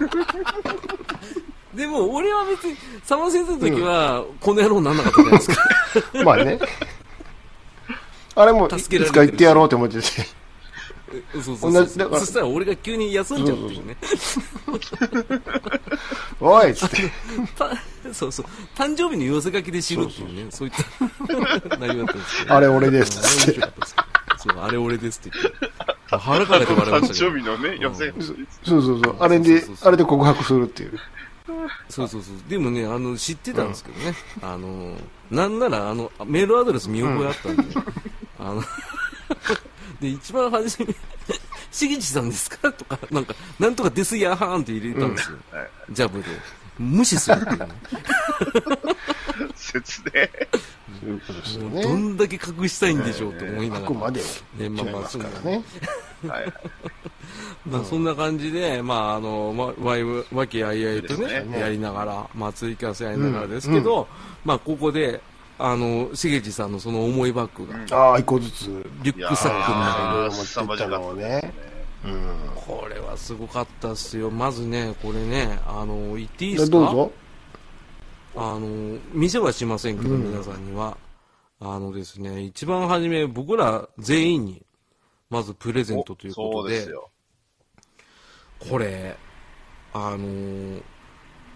でも、俺は別に、沢間先生の時は、この野郎にならなかったじゃないですか。まあね。あれもい助けられてるつか言ってやろうって思ってて。そうそうそう同じだからそしたら俺が急に休んじゃうっていうね。おいっつって。たそうそう。誕生日の寄せ書きで知るっていうね、そういった内容だったんですけど。あれ俺ですっつってあれ面白かったですそう、あれ俺ですって言って。腹からて笑いま誕したけど。生日のね、予選。そうそうそう。あれでそうそう、そうあれで告白するっていう。そうそうそう。でもね、あの、知ってたんですけどね。あの、なんなら、あの、メールアドレス見覚えあったんで、あの、で、一番初めに、しげちさんですか？とか、なんか、なんとかですやはんって入れたんですよ。はいジャブで。無視するっていうね。説明。そういうことですよもうどね。んだけ隠したいんでしょうと思いながら。あくまでね、まそ。はい。まあ、そんな感じで、まあ、あの、わ、わい、わきあいあいとね、ねやりながら、まあ、ツイキャスやりながらですけど、まあ、ここで、あの、しげちさんのその重いバッグが、ああ、一個ずつ、リュックサックのい中に、ろいろ持ってったのをね。うん。これはすごかったっすよ。まずね、これね、あの、言っていいですか？どうぞ。あの、見せはしませんけど、うん皆さんには。あのですね、一番初め、僕ら全員に、まずプレゼントというこそとで、うで。これ、あのー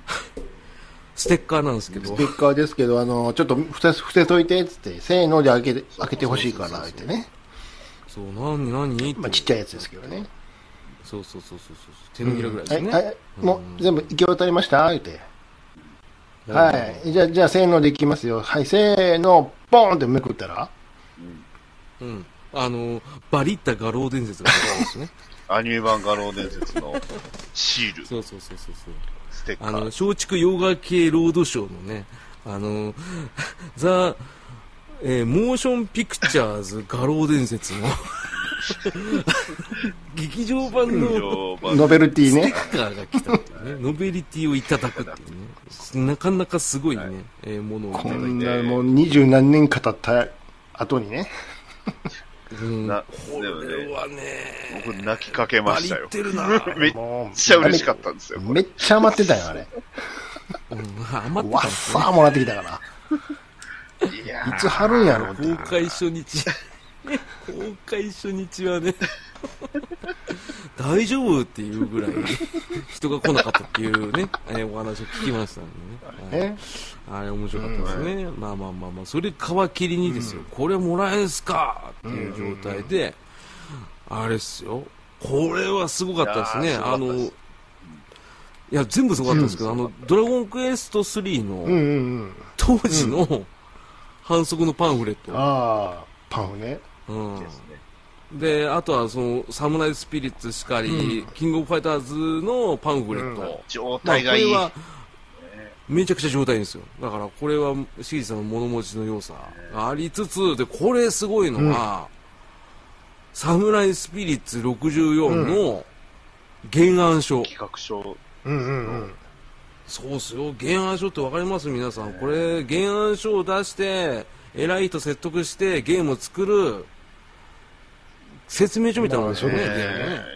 ステッカーなんですけどステ、ッカーですけど、あの、ちょっと伏せ、伏せといて、つって、せーので開けて、開けてほしいから、ってね。そう、何、何？まあ、ちっちゃいやつですけどね。そうそうそうそうそう。手のひらぐらいですね。はい、はい、もう全部行き渡りました？言って。はい。じゃあ、じゃあ、せーのでいきますよ。はい、せーの、ボーンってめくったら？うん。あの、バリった画廊伝説が出たんですね。アニメ版画廊伝説のシール、そうそうそうそうそう。ステッカあの、ー。松竹洋画系ロードショーのね、あの、ザ、えーモーションピクチャーズ画廊伝説の、劇場版のノベルティね。ステッカーが来たね、ノベリティをいただくっていうね、なかなかすごいね、えーものをこんなもう二十何年語った後にね。うん、なこれはね、僕泣きかけましたよっ。てるな めっちゃ嬉しかったんですよ。めっちゃ余ってたよ、あれ。うん、余ってわったんですね。さーもらってきたから。いつ貼るんやろうって。公開初日、公開初日はね、大丈夫っていうぐらい人が来なかったっていうね、えーお話を聞きましたんでね。はいね。あれ面白かったですね。まあまあまあまあ、それ皮切りにですよ、これもらえんすかっていう状態で、あれっすよ。これはすごかったですね。いやーあの、いや、全部すごかったんですけど、あの、ドラゴンクエスト3うんのうんうん。当時の反則のパンフレット。ああ、パンフね。うんですね。で、あとはその、サムライスピリッツしかり、キングオブファイターズのパンフレット。状まあ、こ態がいい。れは、めちゃくちゃ状態いいんですよ。だから、これは、シリさんの物持ちの良さがありつつ、で、これすごいのが、サムライスピリッツ64の原案書。企画書。うんうんうん。そうっすよ。原案書ってわかります？皆さん。これ、原案書を出して、偉い人説得してゲームを作る、説明書みたいなのですよね、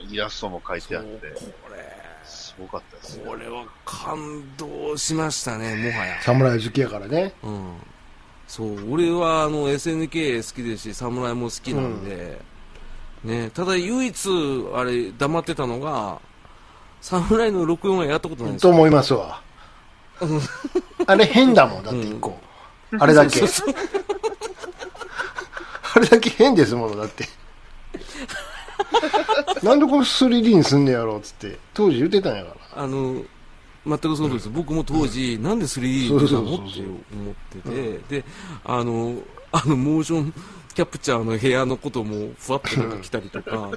イラストも書いてあって、これ、すごかったですね。これは感動しましたね、もはや。侍好きやからね。うん。そう、俺はあの SNK 好きですし、侍も好きなんで、ね、ただ唯一、あれ、黙ってたのが、侍の64はやったことないんですよ。と思いますわ。あれ変だもん、だって一個。あれだけ あれだけ変ですもの、だって。なんでこれ 3D にすんねやろうっつって、当時言ってたんやから。あの、全くその通りです。僕も当時、なんで 3D なのって思ってて、で、あの、あの、モーションキャプチャーの部屋のことも、ふわっとなんか来たりとか、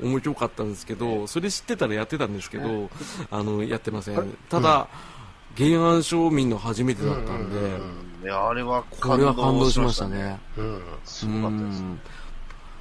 面白かったんですけど、それ知ってたらやってたんですけど、あの、やってません。ただ、原案書を見るの初めてだったんで、あれはこれは感動しましたね。うん。すごかったです。うん。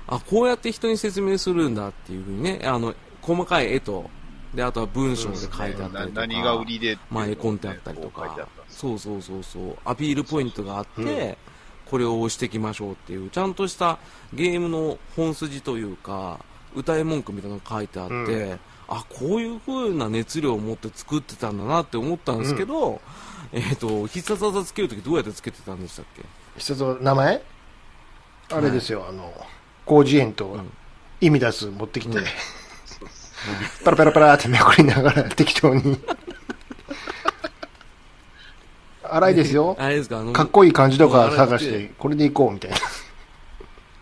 あこうやって人に説明するんだっていうふうにねあの細かい絵とであとは文章で書いてあったりとか、な何が売りでまあ、絵コンテあったりとか。そうそうそうそう。アピールポイントがあって、これを押していきましょうっていうちゃんとしたゲームの本筋というか歌い文句みたいなのが書いてあって、うあこういう風な熱量を持って作ってたんだなって思ったんですけど、えっ、と必殺技つけるときどうやってつけてたんでしたっけ？一つ名前？あれですよ、あの、広辞苑と意味出す持ってきて、パラパラパラってめくりながら適当に。荒いですよ。あれですか？あのかっこいい感じとか探して、これでいこうみたいな。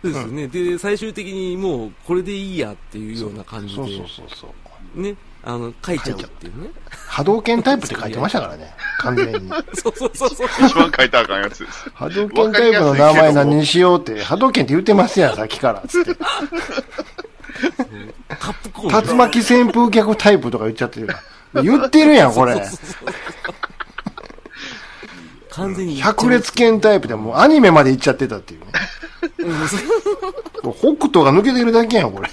そうですね、で最終的にもうこれでいいやっていうような感じでそうそうそうそう。ねあの書いちゃうっていうね波動拳タイプって書いてましたからね、完全に。そうそうそうそう一番書いたらあかんやつです。波動拳タイプの名前何にしようって、波動拳って言ってますやん、さっきから。つって。タップコーン竜巻旋風脚タイプとか言っちゃってるから。言ってるやん、これ。ちゃう百列拳タイプでもうアニメまで行っちゃってたっていうね。北斗が抜けてるだけやん、これ。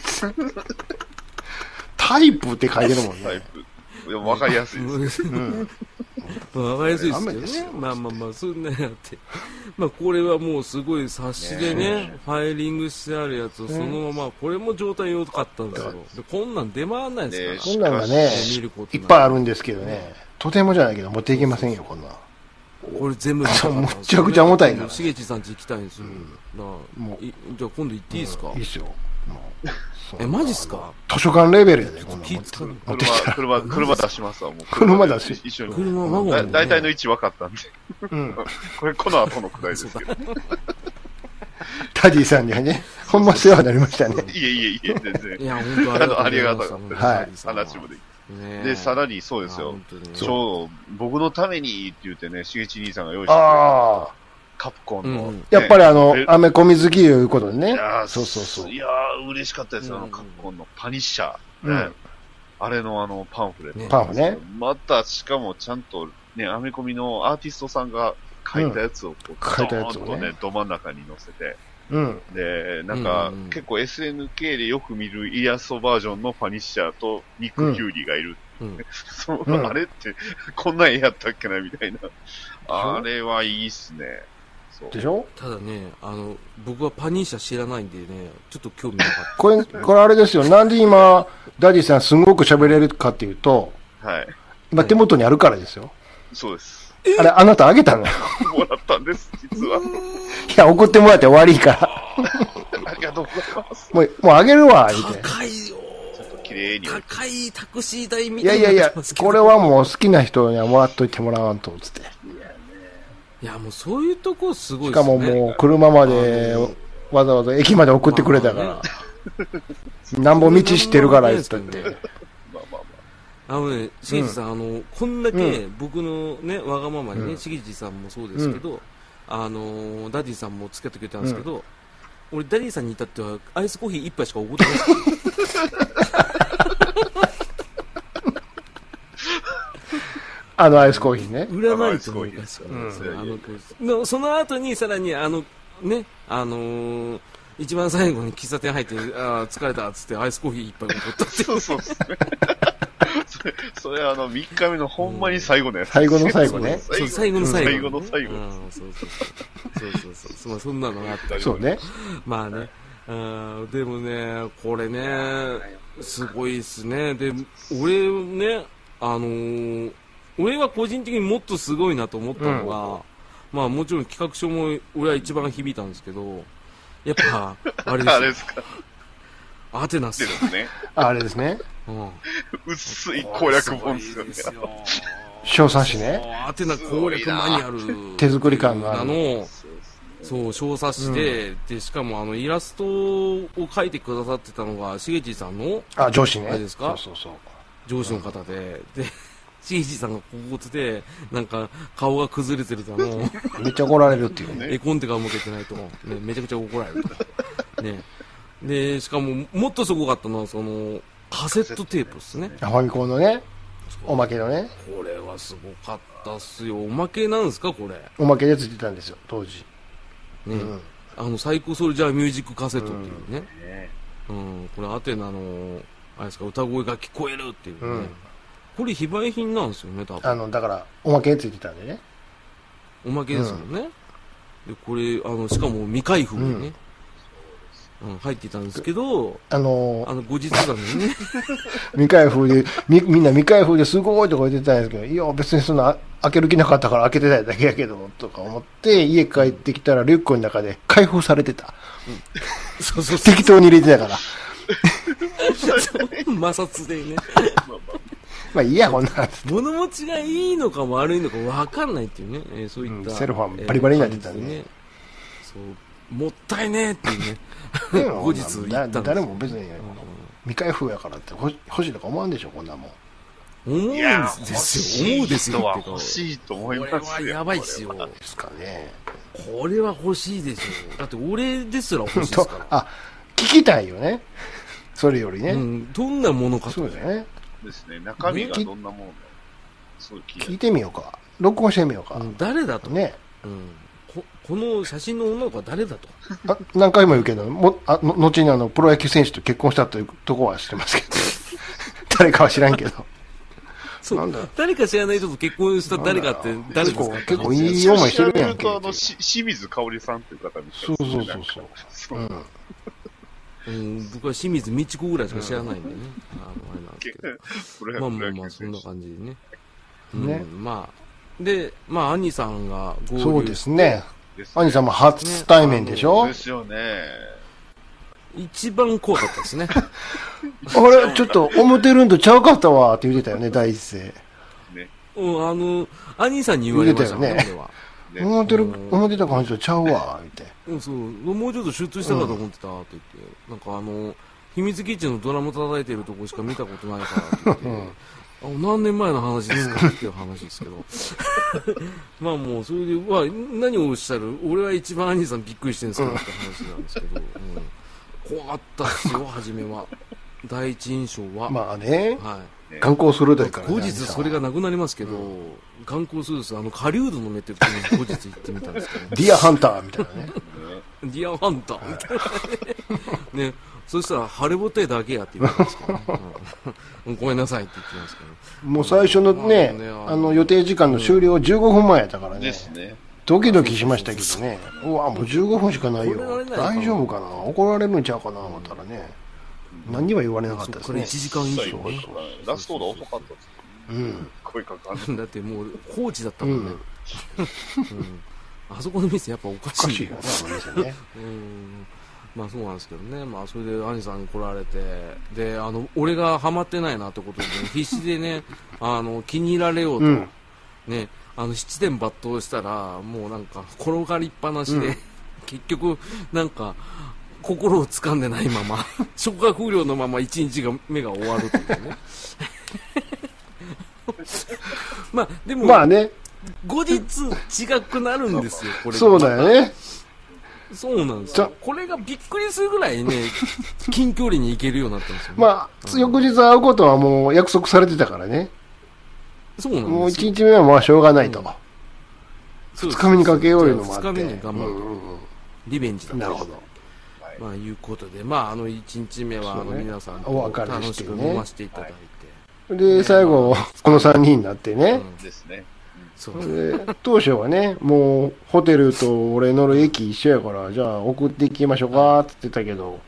タイプって書いてるもんね。タイプ。でも分かりやすいです。わかりやすいですよね。まあまあまあ、そんなやって。まあこれはもうすごい冊子でね、ファイリングしてあるやつをそのまま、これも状態良かったんですよ。でこんなん出回んないですから。こんなんがね見ること、いっぱいあるんですけどね。とてもじゃないけど持っていけませんよ、こんなん。これ全部見たかったんですよむちゃくちゃ重たいからしげちさんち行きたいんですよ。もういじゃあ今度行っていいですか？いいっすよ。え、マジっすか？図書館レベルやで、こんなん持って気使う持ってきた車、ら。車、車出しますわ、もう。車出し一緒に。車ワゴン大体の位置分かったんで。うん。これ、この後のくらいですけど。ダディさんにはね、ほんま世話になりましたね。いえいえいえ、全然。いや、本当ありがとうございますはい話もできねで、さらにそうですよ。本当に超、僕のためにって言ってね、しげち兄さんが用意してあカプコンの。うんねやっぱりあのえ、アメコミ好きいうことでねいや。ーそうそうそうい。やー、嬉しかったですよ、あのうんカプコンのパニッシャー。うんねあれのあの、パンフレット。ねパンフね。また、しかもちゃんと、ね、アメコミのアーティストさんが書いたやつをこう、書いたやつをね、ど真ん中に載せて。うん。で、なんか、うんうん結構 SNK でよく見るイラストバージョンのパニッシャーとニック・キュウリがいる。うん そう、うんあれって、こんなんやったっけな、みたいな。あれはいいっすね。でしょ？ただね、あの、僕はパニッシャー知らないんでね、ちょっと興味なかっこれ、これあれですよ。なんで今、ダディさんすごく喋れるかっていうと、はい。今手元にあるからですよ。そうです。あれ、あなたあげたの？よ。もらったんです、実は。いや、送ってもらって終わりから。ありがとうございます。もう、もうあげるわ、言うた。て。高いよ綺麗に。高いタクシー代みたいいやいやいやになってます、けどこれはもう好きな人にはもらっといてもらわんと、つって。いや、もうそういうとこすごいしかですね。ももう車までわざわざ駅まで送ってくれたから。なんぼ道知ってるから、言ったって。まあまあまあのね、しげちさん、あの、こんだけ僕のね、わがままにね、うん。しげちさんもそうですけど、あの、ダディさんも付き合ってくれたんですけど、俺、ダディさんに至っては、アイスコーヒー一杯しかおごってない。です。あのアイスコーヒーね。売らないと思うかしら、うん。そのあのコーヒーのその後にさらに、あの、ね、あのー一番最後に喫茶店入って、あー疲れたっつってアイスコーヒー一杯おごったって。そうそう。それ、それあの、3日目のほんまに最後のやつ。最後の最後ねそう、最後の最後、最後の最後うん、そうそうそう。そうそうそう。そまあそんなのがあったり。そうね。まあね。うんでもね、これね、すごいっすね。で、俺ね、あのー俺は個人的にもっとすごいなと思ったのが、まあもちろん企画書も俺は一番響いたんですけど、やっぱ、あれですよ あれですか。アテナスよ。でですね。ああれですね。うん薄い攻略本ですよ小三紙ね。アテナ攻略マニュアル。手作り感があるの、そう、小冊子で、で、しかもあの、イラストを描いてくださってたのが、しげちさんの？あ、上司ね。あれですか？そうそうそう。上司の方で、で、しげちさんがここで、なんか、顔が崩れてると、もう、めっちゃ怒られるっていうね。絵コンテが向けてないと、ね、めちゃくちゃ怒られると。ね。で、しかも、もっとすごかったのは、その、カセットテープですね。ファミコンのね、おまけのね、これはすごかったっすよ。おまけなんですか、これ？おまけでついてたんですよ、当時。ね。うんあの、サイコソルジャーミュージックカセットっていうね。ねうん、これアテナの、あれですか、歌声が聞こえるっていうね。うんこれ非売品なんですよね、多分。あの、だから、おまけについてたんでね。おまけですもんね。で、これ、あの、しかも未開封でね、うん、入っていたんですけど、あのあの、後日談にね、未開封で、み、みんな未開封ですごいとか言ってたんですけど、いや、別にそんな、開ける気なかったから開けてないだけやけど、とか思って、家帰ってきたらリュックの中で開封されてた。そうそうそ 適当に入れてたから。う、摩擦でね、まあいいや、こんなん。物持ちがいいのか悪いのか分かんないっていうね、えーそういった、うんセルファンえーバリバリになってたね。感じでそう、もったいねえっていうね、ね 後日言ったんですだ誰も別に、未開封やからって欲し欲しいとか思わんでしょ、こんなもん。思うんいやですよ、思うですよ欲しいと思いこれますよ。はやばいっすよ。ですかね。これは欲しいでしょ。だって俺ですら欲しいですとから。あ、聞きたいよね。それよりね。うん、どんなものかとそう。だよね。ですね。中身がどんなもの聞いてみようか。録音してみようかう。ん誰だと。ね。うんここの写真の女の子は誰だと？あ何回も言うけど、もあの後にあのプロ野球選手と結婚したというところは知ってますけど、誰かは知らんけど、そう。なんだ？誰か知らない人と結婚した誰かって誰ですか？結構いい思いしてるやんけ。調べると、あの、し清水香織さんっていう方にそうそうそうそう。そう。うん、うん、僕は清水美智子ぐらいしか知らないんでね。あの、あれなんですけど。まあ野まあまあ、そんな感じでね。うん、ねまあ。で、まあ、兄さんが合流そうですね。です兄さんも初対面でしょ、ですよね。一番怖かったですね。あれ、ちょっと表ルンドちゃうかったわって言ってたよね、第一声。ね。うん、あの、兄さんに言われましたよね俺は。ね思ってる、思ってた感じとちゃうわ、みたいうん、そう、もうちょっとシュッとしたかと思ってたって言って、なんかあの、秘密基地のドラム叩いてるとこしか見たことないからって言って、あ何年前の話ですか？っていう話ですけど。まあもう、それで、まあ、何をおっしゃる？俺は一番兄さんびっくりしてるんですけどって話なんですけど、うん、怖かったですよ、初めは。第一印象は。まあね、はい。観光するだからね。後日それがなくなりますけど、観光するですあの、狩人の目っていうところに後日行ってみたんですけど、ディアハンターみたいなね。ディアハンターみたいなね。ね。そしたら、晴れぼてだけやって言われたんですけど、ねうんごめんなさいって言ってますけど。もう最初のねまあね、あの予定時間の終了15分前やったからねで。すね。ドキドキしましたけどね。うわ、もう15分しかないよ大丈夫かな？怒られるんちゃうかな？思ったらね。何には言われなかったですそこから1ね。時間以上ね。ラストオーダー遅かったです。うん。声かかん。だってもう、放置だったもんね。うんあそこの店やっぱおかしいよね。うんまあそうなんですけどね、まあそれで兄さん来られて、で、あの、俺がハマってないなってことで、必死でね、あの、気に入られようと、うん。ね、あの、七点抜刀したら、もうなんか、転がりっぱなしで、うん。結局、なんか、心を掴んでないまま、消化不良のまま一日が、目が終わるというね。まあ、でも、まあね、後日違くなるんですよ、これが。そうだよね。そうなんですじゃよ。これがびっくりするぐらいね、近距離に行けるようになったんですよ、ね。まあ、翌日会うことはもう約束されてたからね。そうなんですよ。もう1日目はまあしょうがないと。そうです2日目にかけよういうのもあって。二日目に頑張ると、うんうんリベンジだなるほど。まあ、いうことで、まあ、あの、1日目は、あの、皆さんとお別れ楽しねしてく飲ませていただいて。で、最後、この3人になってね。うんですね。そう。で当初はね、もうホテルと俺乗る駅一緒やから、じゃあ送っていきましょうかって言ってたけど、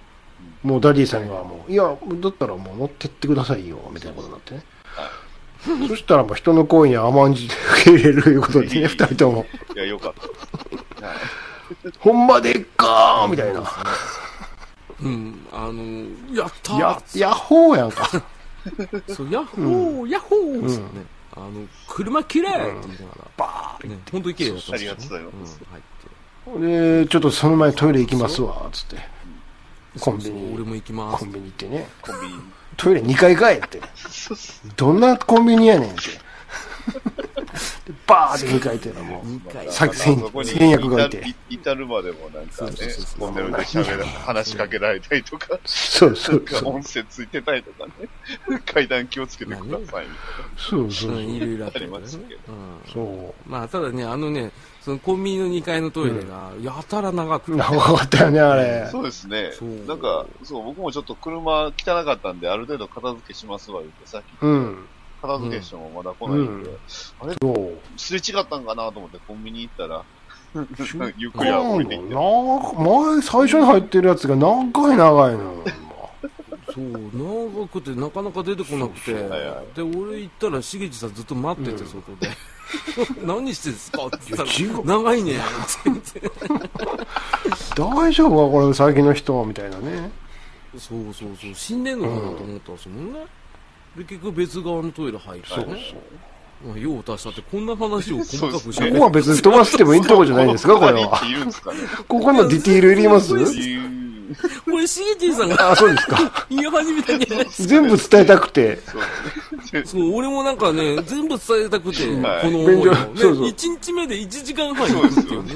もうダディさんがもう、いや、だったらもう乗ってってくださいよ、みたいなことになってね。そしたらもう人の好意に甘んじて受け入れるいうことでね、二人とも、いや、よかった。はい。ほんまでっかーみたいな。うん、あの、やったーや、ヤッホーやんか。そう、ヤッホー、ヤッホーですよね。あの、車綺麗って言いながら、バーね、本当に綺麗だったんですよ、ね。ありがとうございます。で、ちょっとその前トイレ行きますわ、つって。コンビそうそう俺ニ、も行きますコン。ビニ行ってね。コンビニ。トイレ2回帰って。どんなコンビニやねんって。で バーって2回っていうのはもう。二回。さっき戦戦略がいて至るまでもなんかねトンネルで喋ら、話しかけられたりとか、そうそうそう。音声ついてたりとかね、階段気をつけてくださいみそうそううん、いろいろあったありましたけどうんそまあ、ただね、あのね、そのコンビニの2階のトイレが、やたら長くう。て、長かったよね、あれな。。そうですね。なんか、そう、僕もちょっと車汚かったんで、ある程度片付けしますわ、言って、さっき、うん。片付けしてもまだ来ないんで、そう。すれ違ったんかなと思ってコンビニ行ったら、ゆっくり今降りていって、度、前、最初に入ってるやつが長い長いの？そう、長くてなかなか出てこなくて、で、俺行ったら、しげちさんずっと待ってて、外で。何してんすかって言ったいや違うら、長いねって言って。大丈夫かこれ、最近の人みたいなね。そうそうそう、死んでんのかなと思ったんですもんね。で、結局別側のトイレ入ってね。そうそう。まあ、用を足したって、こんな話を細かくしゃべここは別に飛ばしてもいいとこじゃないんですか、これは。ここのディティールいります？これ、しげちさんがあ、そうですか。言い始めたんじゃないですか。全部伝えたくて。そう俺もなんかね、全部伝えたくて、はいこの思いを便所ね、そうそう1日目で1時間半行くっていうね。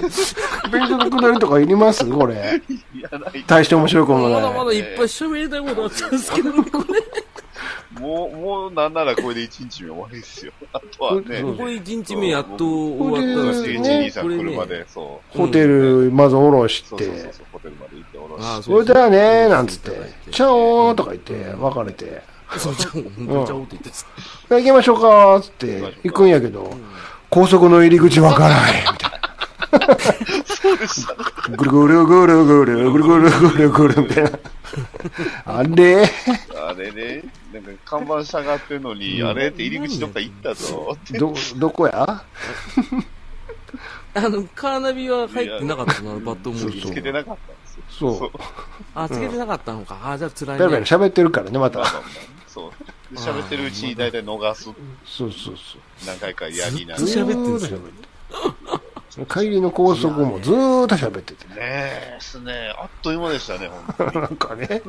勉強のくだりとかいります？これ。いやない大して面白いことまもだまだない。いっぱい喋りたいことあったんですけどね、こ もう、もうなんならこれで1日目終わりですよ。あとはね、れ。これ1日目やっと終わったんですけど、ね1、2、3これ車ね、で、そう。ホテル、まず下ろしそうそうそうて。そう、ホテルまで行っておろしああそれじゃあねー、なんつって。チャオーとか言って、別れて。そう、ちゃおう、本当にちゃおうって言ってさ行きましょうかーつって行くんやけど、高速の入り口わからない。みたいな。ぐるぐるぐるぐるぐるぐるぐるぐるみたいな。あれあれね、なんか看板下がってるのに、あれって入り口どっか行ったぞって。ど、どこや？あの、カーナビは入ってなかったの、バットモーリーつけてなかったんですよ。そう。あ、つけてなかったのか。あ、じゃあ辛いベラベラね。喋ってるからね、また。そう。で喋ってるうちに大体逃す。そうそうそう。何回かやりながずっとら。喋ってんすよ帰りの高速もずーっと喋ってて。ねえ、すね。あっという間でしたね、本当に。なんかね。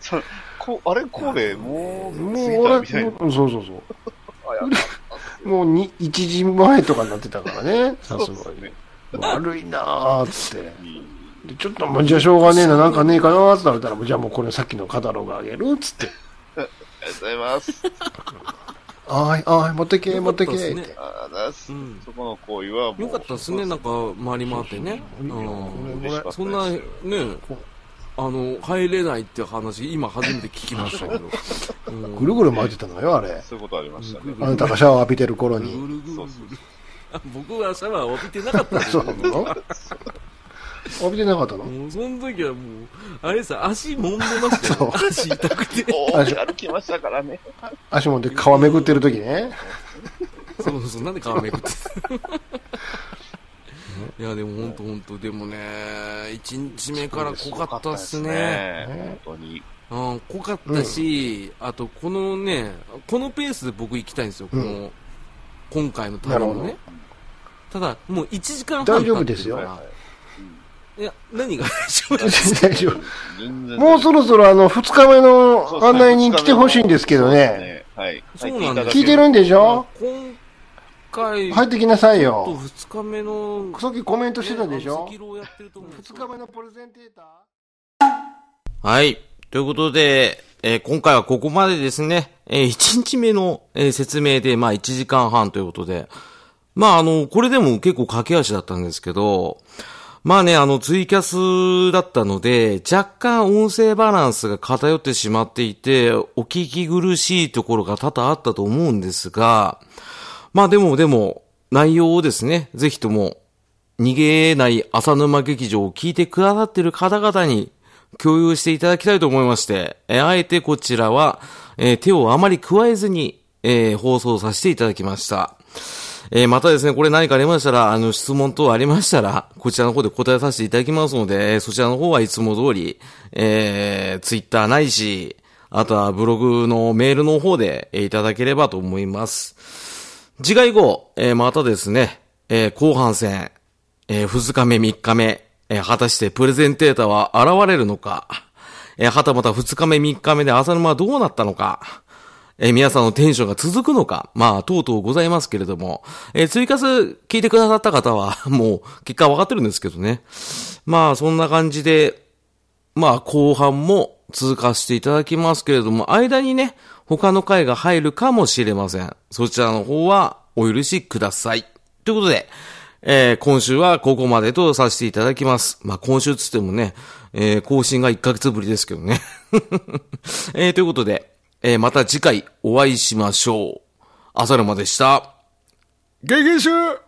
そこあれ、神戸、もう、もう過ぎた俺、みたいな。もうそうそうそう。もうに1時前とかになってたからね、さすがにね。。悪いなーっつって。でちょっともうじゃあしょうがねえな、なんかねえかなーって言ったら、じゃあもうこれさっきのカタログあげる？っつって。ありがとうございます。あーい、あーい、持ってけ、持ってけ。よかったですねってありがとうございますうんそこの行為はもう。よかったですね、なんか、回り回ってね。そうんそんな、ね、あの、入れないって話、今初めて聞きましたけど。うんぐるぐる回ってたのよ、あれ。そういうことありましたね。あなたがシャワー浴びてる頃に。ぐるぐるぐるそうそうあ 僕はシャワー浴びてなかったんですそうよ。なの？浴びてなかったの？もうその時はもう、あれさ、足揉んでましたよ。足痛くて。大き歩きましたからね。足もで皮めくってる時ね。そうそう、なんで皮めくって。いや、でも本当本当でもね、一日目から濃かったっすね。ね。本当に。うん、濃かったし、あとこのね、このペースで僕行きたいんですよ、この、今回の旅もなるね。ただ、もう1時間半大丈夫ですよいや、何が大丈夫 もうそろそろあの、二日目の案内に来てほしいんですけどね。。はい。そうなんです聞いてるんでしょ？今回、入ってきなさいとよ。2日目の、さっきコメントしてたでしょ？赤色をやってると思うんですよ。二日目のプレゼンテーター？はい。ということで、えー今回はここまでですね、え1日目の、えー説明で、まあ1時間半ということで、まああの、これでも結構駆け足だったんですけど、まあね、あの、ツイキャスだったので、若干音声バランスが偏ってしまっていて、お聞き苦しいところが多々あったと思うんですが、まあでもでも、内容をですね、ぜひとも、逃げない浅沼劇場を聞いてくださっている方々に共有していただきたいと思いまして、えあえてこちらは、えー手をあまり加えずに、えー放送させていただきました。えーまたですね、これ何かありましたら、あの、質問等ありましたら、こちらの方で答えさせていただきますので、そちらの方はいつも通り、えー、ツイッターないし、あとはブログのメールの方で、いただければと思います。次回後、えーまたですね、えー後半戦、えー二日目、三日目、えー果たしてプレゼンテーターは現れるのか、えーはたまた二日目、三日目で浅沼はどうなったのか、えー皆さんのテンションが続くのか、まあ、とうとうございますけれども、えー追加数聞いてくださった方は、もう、結果分かってるんですけどね。まあ、そんな感じで、まあ、後半も通過していただきますけれども、間にね、他の回が入るかもしれません。そちらの方はお許しください。ということで、えー今週はここまでとさせていただきます。まあ、今週つってもね、えー更新が1ヶ月ぶりですけどね。えーということで、えーまた次回お会いしましょう。朝沼でした。ゲゲシュ